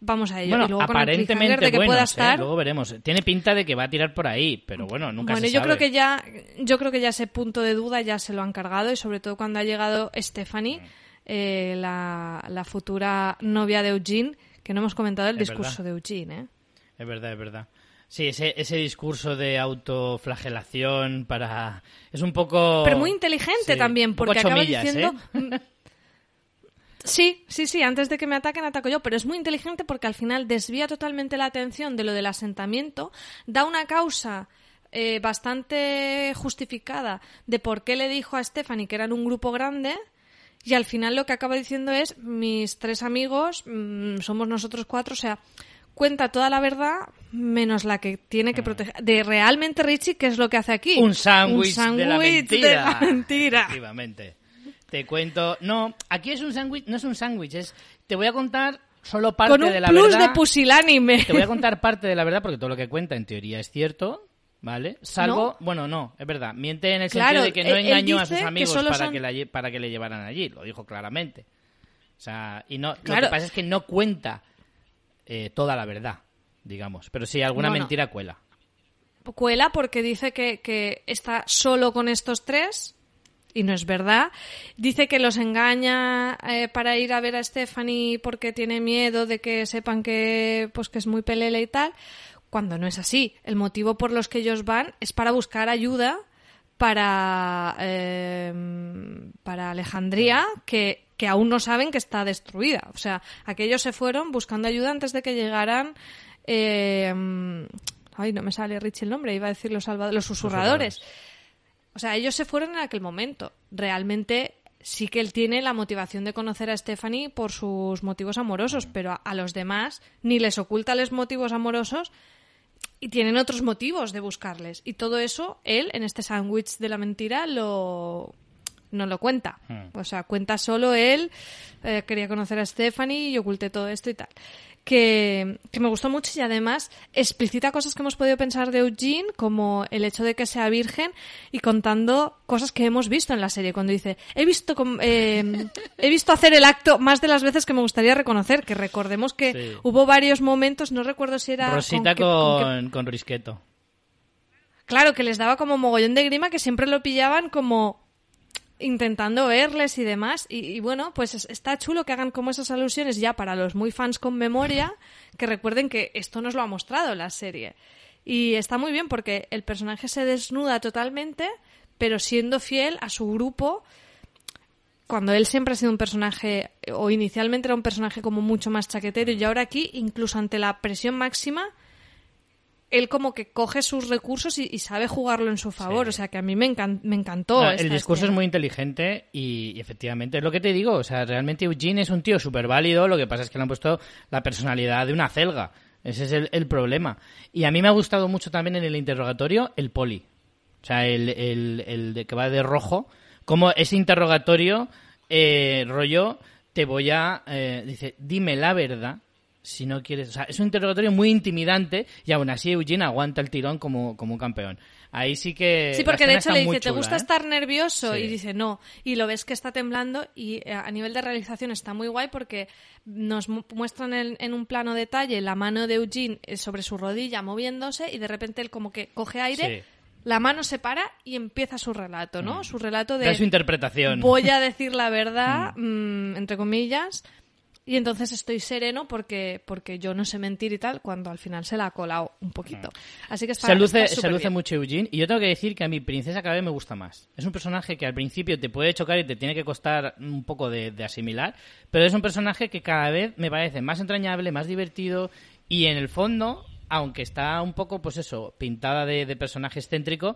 vamos a ello. Bueno, y luego con el aparentemente de que buenos, pueda ¿eh? estar. Luego veremos. Tiene pinta de que va a tirar por ahí, pero bueno, nunca bueno, se yo sabe. creo que ya, yo creo que ya ese punto de duda ya se lo han cargado y sobre todo cuando ha llegado Stephanie, Mm. eh, la, la futura novia de Eugene, que no hemos comentado el Es discurso verdad. de Eugene, ¿eh? Es verdad, es verdad. Sí, ese, ese discurso de autoflagelación para... Es un poco... Pero muy inteligente Sí, también, porque acaba chomillas, diciendo... ¿eh? (laughs) "Mm, Sí, sí, sí, antes de que me ataquen ataco yo, pero es muy inteligente porque al final desvía totalmente la atención de lo del asentamiento, da una causa eh, bastante justificada de por qué le dijo a Stephanie que eran un grupo grande y al final lo que acaba diciendo es mis tres amigos, mm, somos nosotros cuatro, o sea, cuenta toda la verdad menos la que tiene que proteger. De realmente Richie, ¿qué es lo que hace aquí? Mm. Un sándwich de la mentira. de la mentira. Efectivamente. Te cuento... No, aquí es un sándwich... No es un sándwich, es... Te voy a contar solo parte Con un de la plus verdad. de pusilánime. Te voy a contar parte de la verdad porque todo lo que cuenta en teoría es cierto, ¿vale? Salvo, No. bueno, no, es verdad. Miente en el Claro, sentido de que no él- él engañó a sus amigos para, son- que la para que le llevaran allí, lo dijo claramente. O sea, y no, lo que pasa es que no cuenta eh, toda la verdad, digamos. Pero sí, alguna No, no. mentira cuela. Cuela porque dice que, que está solo con estos tres y no es verdad. Dice que los engaña eh, para ir a ver a Stephanie porque tiene miedo de que sepan que pues que es muy pelele y tal, cuando no es así. El motivo por los que ellos van es para buscar ayuda para eh, para Alejandría que que aún no saben que está destruida. O sea, aquellos se fueron buscando ayuda antes de que llegaran eh, ay, no me sale Richie el nombre, iba a decir los, los susurradores. O sea, ellos se fueron en aquel momento. Realmente sí que él tiene la motivación de conocer a Stephanie por sus motivos amorosos, pero a, a los demás ni les oculta los motivos amorosos y tienen otros motivos de buscarles. Y todo eso, él, en este sándwich de la mentira, lo no lo cuenta. O sea, cuenta solo él, eh, quería conocer a Stephanie y oculté todo esto y tal. Que, que me gustó mucho y además explicita cosas que hemos podido pensar de Eugene, como el hecho de que sea virgen y contando cosas que hemos visto en la serie. Cuando dice, he visto, eh, he visto hacer el acto más de las veces que me gustaría reconocer, que recordemos que Sí. hubo varios momentos, no recuerdo si era... Rosita qué- con qué con, con Risqueto. Claro, que les daba como mogollón de grima, que siempre lo pillaban como intentando verles y demás. Y, y bueno, pues es- está chulo que hagan como esas alusiones ya para los muy fans con memoria, que recuerden que esto nos lo ha mostrado la serie. Y está muy bien porque el personaje se desnuda totalmente, pero siendo fiel a su grupo, cuando él siempre ha sido un personaje, o inicialmente era un personaje como mucho más chaquetero, y ahora aquí, incluso ante la presión máxima, él como que coge sus recursos y, sabe jugarlo en su favor. O sea, que a mí me, me encantó. el discurso es muy inteligente y, efectivamente es lo que te digo. O sea, realmente Eugene es un tío súper válido. Lo que pasa es que le han puesto la personalidad de una celga. Ese es el, problema. Y a mí me ha gustado mucho también en el interrogatorio el poli. O sea, el, el, de que va de rojo. Como ese interrogatorio, eh, rollo, te voy a... Eh, dice, dime la verdad si no quieres. O sea, es un interrogatorio muy intimidante y aún así Eugene aguanta el tirón como, como un campeón. Ahí sí que. Sí, porque de hecho le dice, ¿te gusta ¿eh? estar nervioso? Y dice, no. Y lo ves que está temblando y eh, a nivel de realización está muy guay porque nos muestran en, un plano detalle la mano de Eugene eh, sobre su rodilla moviéndose y de repente él como que coge aire. La mano se para y empieza su relato, ¿no? Mm. Su relato de... su interpretación. Voy a decir la (laughs) verdad, mm, entre comillas, y entonces estoy sereno porque, porque yo no sé mentir y tal, cuando al final se la ha colado un poquito. Así que está, se luce, se luce mucho Eugene. Y yo tengo que decir que a mi princesa cada vez me gusta más. Es un personaje que al principio te puede chocar y te tiene que costar un poco de, asimilar, pero es un personaje que cada vez me parece más entrañable, más divertido y en el fondo, aunque está un poco, pues eso, pintada de, personaje excéntrico,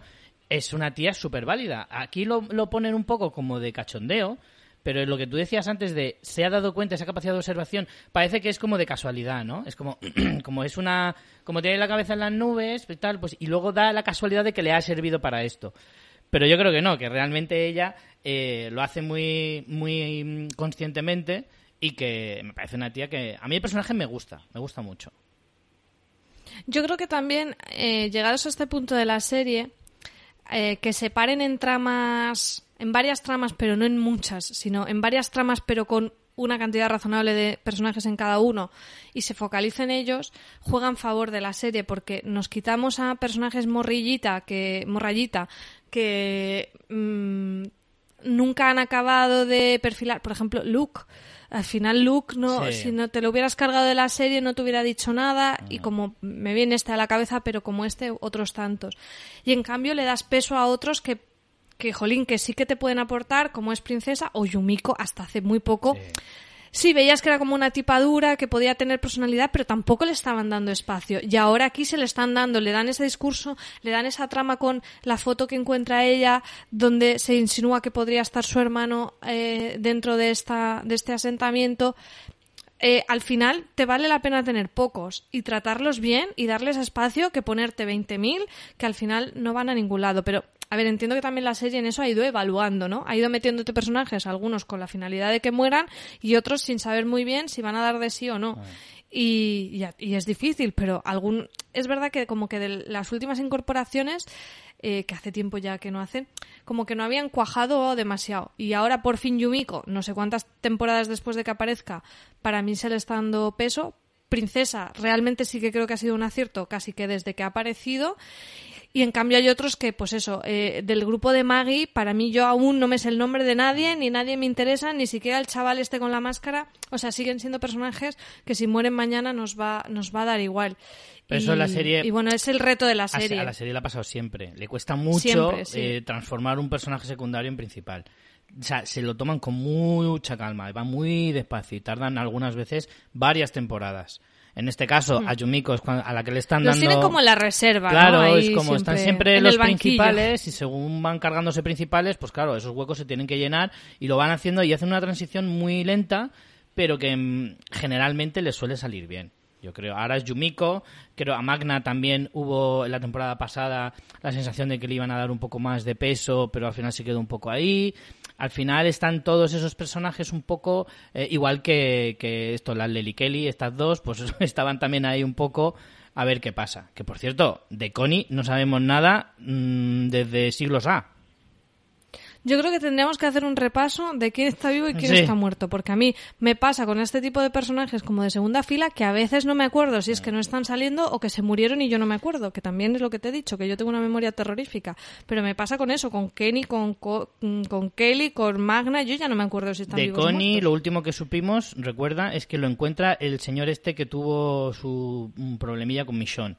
es una tía súper válida. Aquí lo, lo ponen un poco como de cachondeo, pero lo que tú decías antes de se ha dado cuenta esa capacidad de observación parece que es como de casualidad no es como (clears throat) como es una como tiene la cabeza en las nubes y tal pues y luego da la casualidad de que le ha servido para esto. Pero yo creo que no que realmente ella eh, lo hace muy muy conscientemente y que me parece una tía que a mí el personaje me gusta me gusta mucho. Yo creo que también eh, llegados a este punto de la serie eh, que se paren en tramas en varias tramas, pero no en muchas, sino en varias tramas, pero con una cantidad razonable de personajes en cada uno y se focaliza en ellos, juega en favor de la serie porque nos quitamos a personajes morrillita que morrayita que mm, nunca han acabado de perfilar, por ejemplo, Luke. Al final Luke no si no te lo hubieras cargado de la serie no te hubiera dicho nada y como me viene este a la cabeza pero como este otros tantos. Y en cambio le das peso a otros que que, jolín, que sí que te pueden aportar, como es Princesa, o Yumiko hasta hace muy poco. Sí. veías que era como una tipa dura, que podía tener personalidad, pero tampoco le estaban dando espacio. Y ahora aquí se le están dando, le dan ese discurso, le dan esa trama con la foto que encuentra ella, donde se insinúa que podría estar su hermano eh, dentro de, esta, de este asentamiento. Eh, al final te vale la pena tener pocos y tratarlos bien y darles espacio que ponerte 20.000 que al final no van a ningún lado. Pero a ver, entiendo que también la serie en eso ha ido evaluando, ¿no? Ha ido metiéndote personajes, algunos con la finalidad de que mueran y otros sin saber muy bien si van a dar de sí o no. Ah. Y, y, es difícil, pero algún es verdad que como que de las últimas incorporaciones eh, que hace tiempo ya que no hacen, como que no habían cuajado demasiado. Y ahora por fin Yumiko, no sé cuántas temporadas después de que aparezca, para mí se le está dando peso. Princesa, realmente sí que creo que ha sido un acierto casi que desde que ha aparecido. Y en cambio hay otros que, pues eso, eh, del grupo de Maggie, para mí yo aún no me sé el nombre de nadie, ni nadie me interesa, ni siquiera el chaval este con la máscara. O sea, siguen siendo personajes que si mueren mañana nos va, nos va a dar igual. y, la serie. Y bueno, es el reto de la serie. A, la serie le ha pasado siempre. Le cuesta mucho eh, transformar un personaje secundario en principal. O sea, se lo toman con mucha calma, va muy despacio y tardan algunas veces varias temporadas. En este caso, a Yumiko es a la que le están dando... tienen como la reserva, Claro, es como están siempre los principales y según van cargándose principales, pues claro, esos huecos se tienen que llenar y lo van haciendo y hacen una transición muy lenta, pero que mm, generalmente les suele salir bien. Yo creo, ahora es Yumiko, creo a Magna también hubo en la temporada pasada la sensación de que le iban a dar un poco más de peso, pero al final se quedó un poco ahí al final están todos esos personajes un poco eh, igual que, que esto, la Lely Kelly, estas dos, pues (laughs) estaban también ahí un poco a ver qué pasa. Que por cierto, de Connie no sabemos nada mmm, desde siglos A. Yo creo que tendríamos que hacer un repaso de quién está vivo y quién está muerto, porque a mí me pasa con este tipo de personajes como de segunda fila que a veces no me acuerdo si es que no están saliendo o que se murieron y yo no me acuerdo, que también es lo que te he dicho, que yo tengo una memoria terrorífica, pero me pasa con eso, con Kenny, con, con, Kelly, con Magna, yo ya no me acuerdo si están de vivos. Connie, lo último que supimos, recuerda, es que lo encuentra el señor este que tuvo su problemilla con Michonne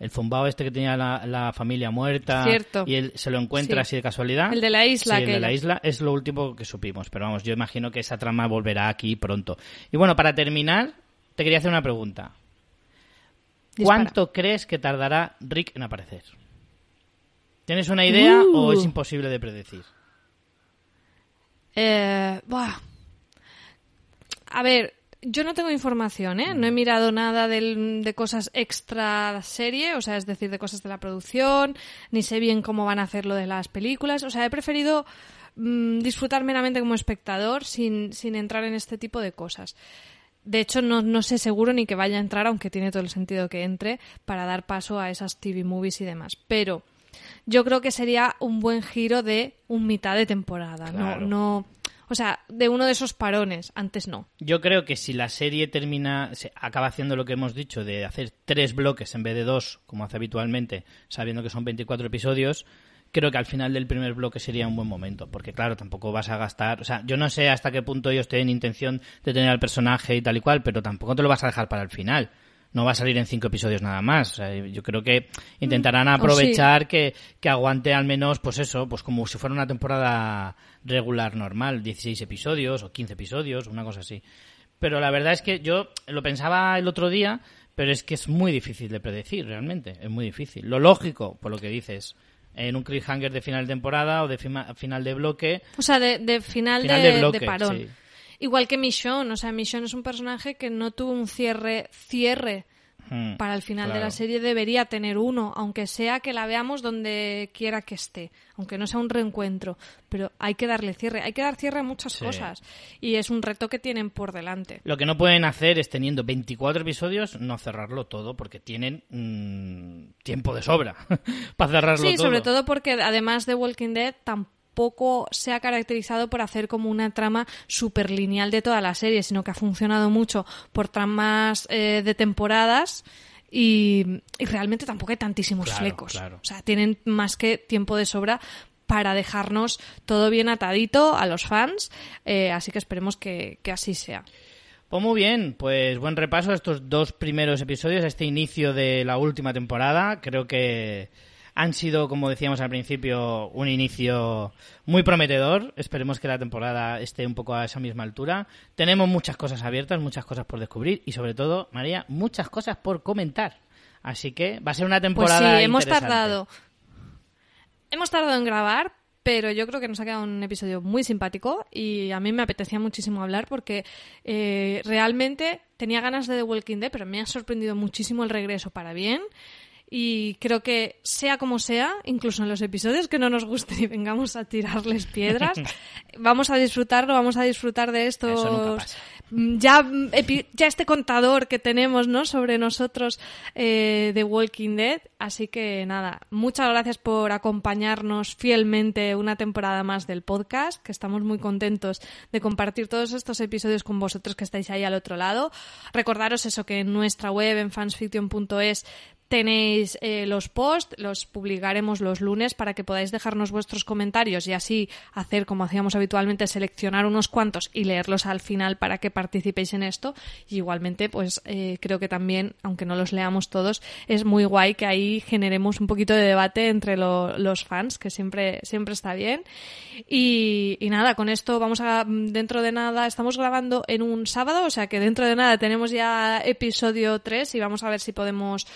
el zumbao este que tenía la, familia muerta y él se lo encuentra así de casualidad. El de la isla. Sí, el de la isla es lo último que supimos, pero vamos, yo imagino que esa trama volverá aquí pronto. Y bueno, para terminar, te quería hacer una pregunta. ¿Cuánto crees que tardará Rick en aparecer? ¿Tienes una idea o Uh. es imposible de predecir? Eh, buah. A ver, yo no tengo información, ¿eh? No he mirado nada del- de cosas extra serie, o sea, es decir, de cosas de la producción, ni sé bien cómo van a hacer lo de las películas. O sea, he preferido mm, disfrutar meramente como espectador sin, sin entrar en este tipo de cosas. De hecho, no, no sé seguro ni que vaya a entrar, aunque tiene todo el sentido que entre, para dar paso a esas TV movies y demás. Pero yo creo que sería un buen giro de un mitad de temporada. Claro. No, no, o sea, de uno de esos parones. Antes no. Yo creo que si la serie termina, se acaba haciendo lo que hemos dicho, de hacer tres bloques en vez de dos, como hace habitualmente, sabiendo que son 24 episodios, creo que al final del primer bloque sería un buen momento. Porque claro, tampoco vas a gastar, o sea, yo no sé hasta qué punto ellos tienen intención de tener al personaje y tal y cual, pero tampoco te lo vas a dejar para el final. No va a salir en cinco episodios nada más. O sea, yo creo que intentarán o sí. aprovechar que, que aguante al menos, pues eso, pues como si fuera una temporada regular normal, 16 episodios o 15 episodios, una cosa así. Pero la verdad es que yo lo pensaba el otro día, pero es que es muy difícil de predecir, realmente. Es muy difícil. Lo lógico, por lo que dices, en un cliffhanger de final de temporada o de final de bloque, O sea, de, de final, Final de, de bloque, de parón. sí. Igual que Michonne. O sea, Michonne es un personaje que no tuvo un cierre, cierre hmm, para el final de la serie. Debería tener uno, aunque sea que la veamos donde quiera que esté. Aunque no sea un reencuentro. Pero hay que darle cierre. Hay que dar cierre a muchas Sí. cosas. Y es un reto que tienen por delante. Lo que no pueden hacer es teniendo 24 episodios no cerrarlo todo porque tienen mm, tiempo de sobra (laughs) para cerrarlo Sí, todo. sobre todo porque además de Walking Dead tampoco se ha caracterizado por hacer como una trama súper lineal de toda la serie, sino que ha funcionado mucho por tramas eh, de temporadas y, y realmente tampoco hay tantísimos Claro, flecos. claro. O sea, tienen más que tiempo de sobra para dejarnos todo bien atadito a los fans, eh, así que esperemos que, que así sea. Pues muy bien, pues buen repaso a estos dos primeros episodios, a este inicio de la última temporada. Creo que han sido, como decíamos al principio, un inicio muy prometedor. Esperemos que la temporada esté un poco a esa misma altura. Tenemos muchas cosas abiertas, muchas cosas por descubrir y sobre todo, María, muchas cosas por comentar. Así que va a ser una Pues temporada sí, hemos interesante. tardado. Hemos tardado en grabar, pero yo creo que nos ha quedado un episodio muy simpático y a mí me apetecía muchísimo hablar porque eh, realmente tenía ganas de The Walking Dead, pero me ha sorprendido muchísimo el regreso para bien. Y creo que sea como sea, incluso en los episodios que no nos gusten y vengamos a tirarles piedras, (laughs) vamos a disfrutarlo, vamos a disfrutar de estos. Mm, ya, mm, ya este contador que tenemos ¿no? sobre nosotros eh, de Walking Dead. Así que nada, muchas gracias por acompañarnos fielmente una temporada más del podcast, que estamos muy contentos de compartir todos estos episodios con vosotros que estáis ahí al otro lado. Recordaros eso que en nuestra web, en fansfiction.es, tenéis eh, los posts, los publicaremos los lunes para que podáis dejarnos vuestros comentarios y así hacer como hacíamos habitualmente, seleccionar unos cuantos y leerlos al final para que participéis en esto. Y igualmente, pues eh, creo que también, aunque no los leamos todos, es muy guay que ahí generemos un poquito de debate entre lo- los fans, que siempre, siempre está bien. Y, y nada, con esto vamos a, dentro de nada, estamos grabando en un sábado, o sea que dentro de nada tenemos ya episodio 3 y vamos a ver si podemos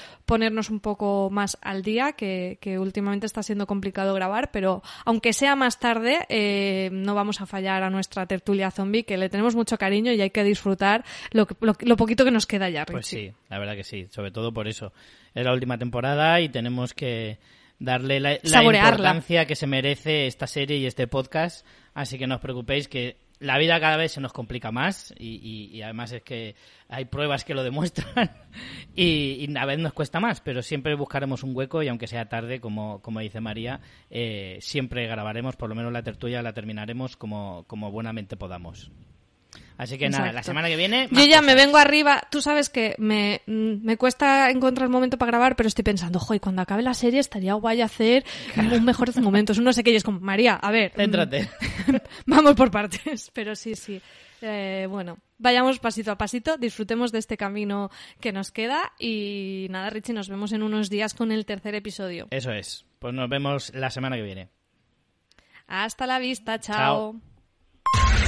ponernos un poco más al día, que, que últimamente está siendo complicado grabar, pero aunque sea más tarde, eh, no vamos a fallar a nuestra tertulia zombie, que le tenemos mucho cariño y hay que disfrutar lo, que- lo, lo poquito que nos queda ya, Pues Richie. sí, la verdad que sí, sobre todo por eso. Es la última temporada y tenemos que darle la, la importancia que se merece esta serie y este podcast. Así que no os preocupéis que la vida cada vez se nos complica más y, además es que hay pruebas que lo demuestran (laughs) y, y a veces nos cuesta más, pero siempre buscaremos un hueco y aunque sea tarde, como, como dice María, eh, siempre grabaremos, por lo menos la tertulia la terminaremos como, como buenamente podamos. Así que nada, la semana que viene... Yo ya me vengo arriba. Tú sabes que me, mm, me cuesta encontrar el momento para grabar, pero estoy pensando, joder, cuando acabe la serie estaría guay hacer un mejores momentos. No sé qué, y es como, María, a ver. mm, Céntrate. (laughs) Vamos por partes, (laughs) pero sí, sí. Eh, bueno, vayamos pasito a pasito, disfrutemos de este camino que nos queda y nada, Richie, nos vemos en unos días con el tercer episodio. Eso es. Pues nos vemos la semana que viene. Hasta la vista, Chao. chao.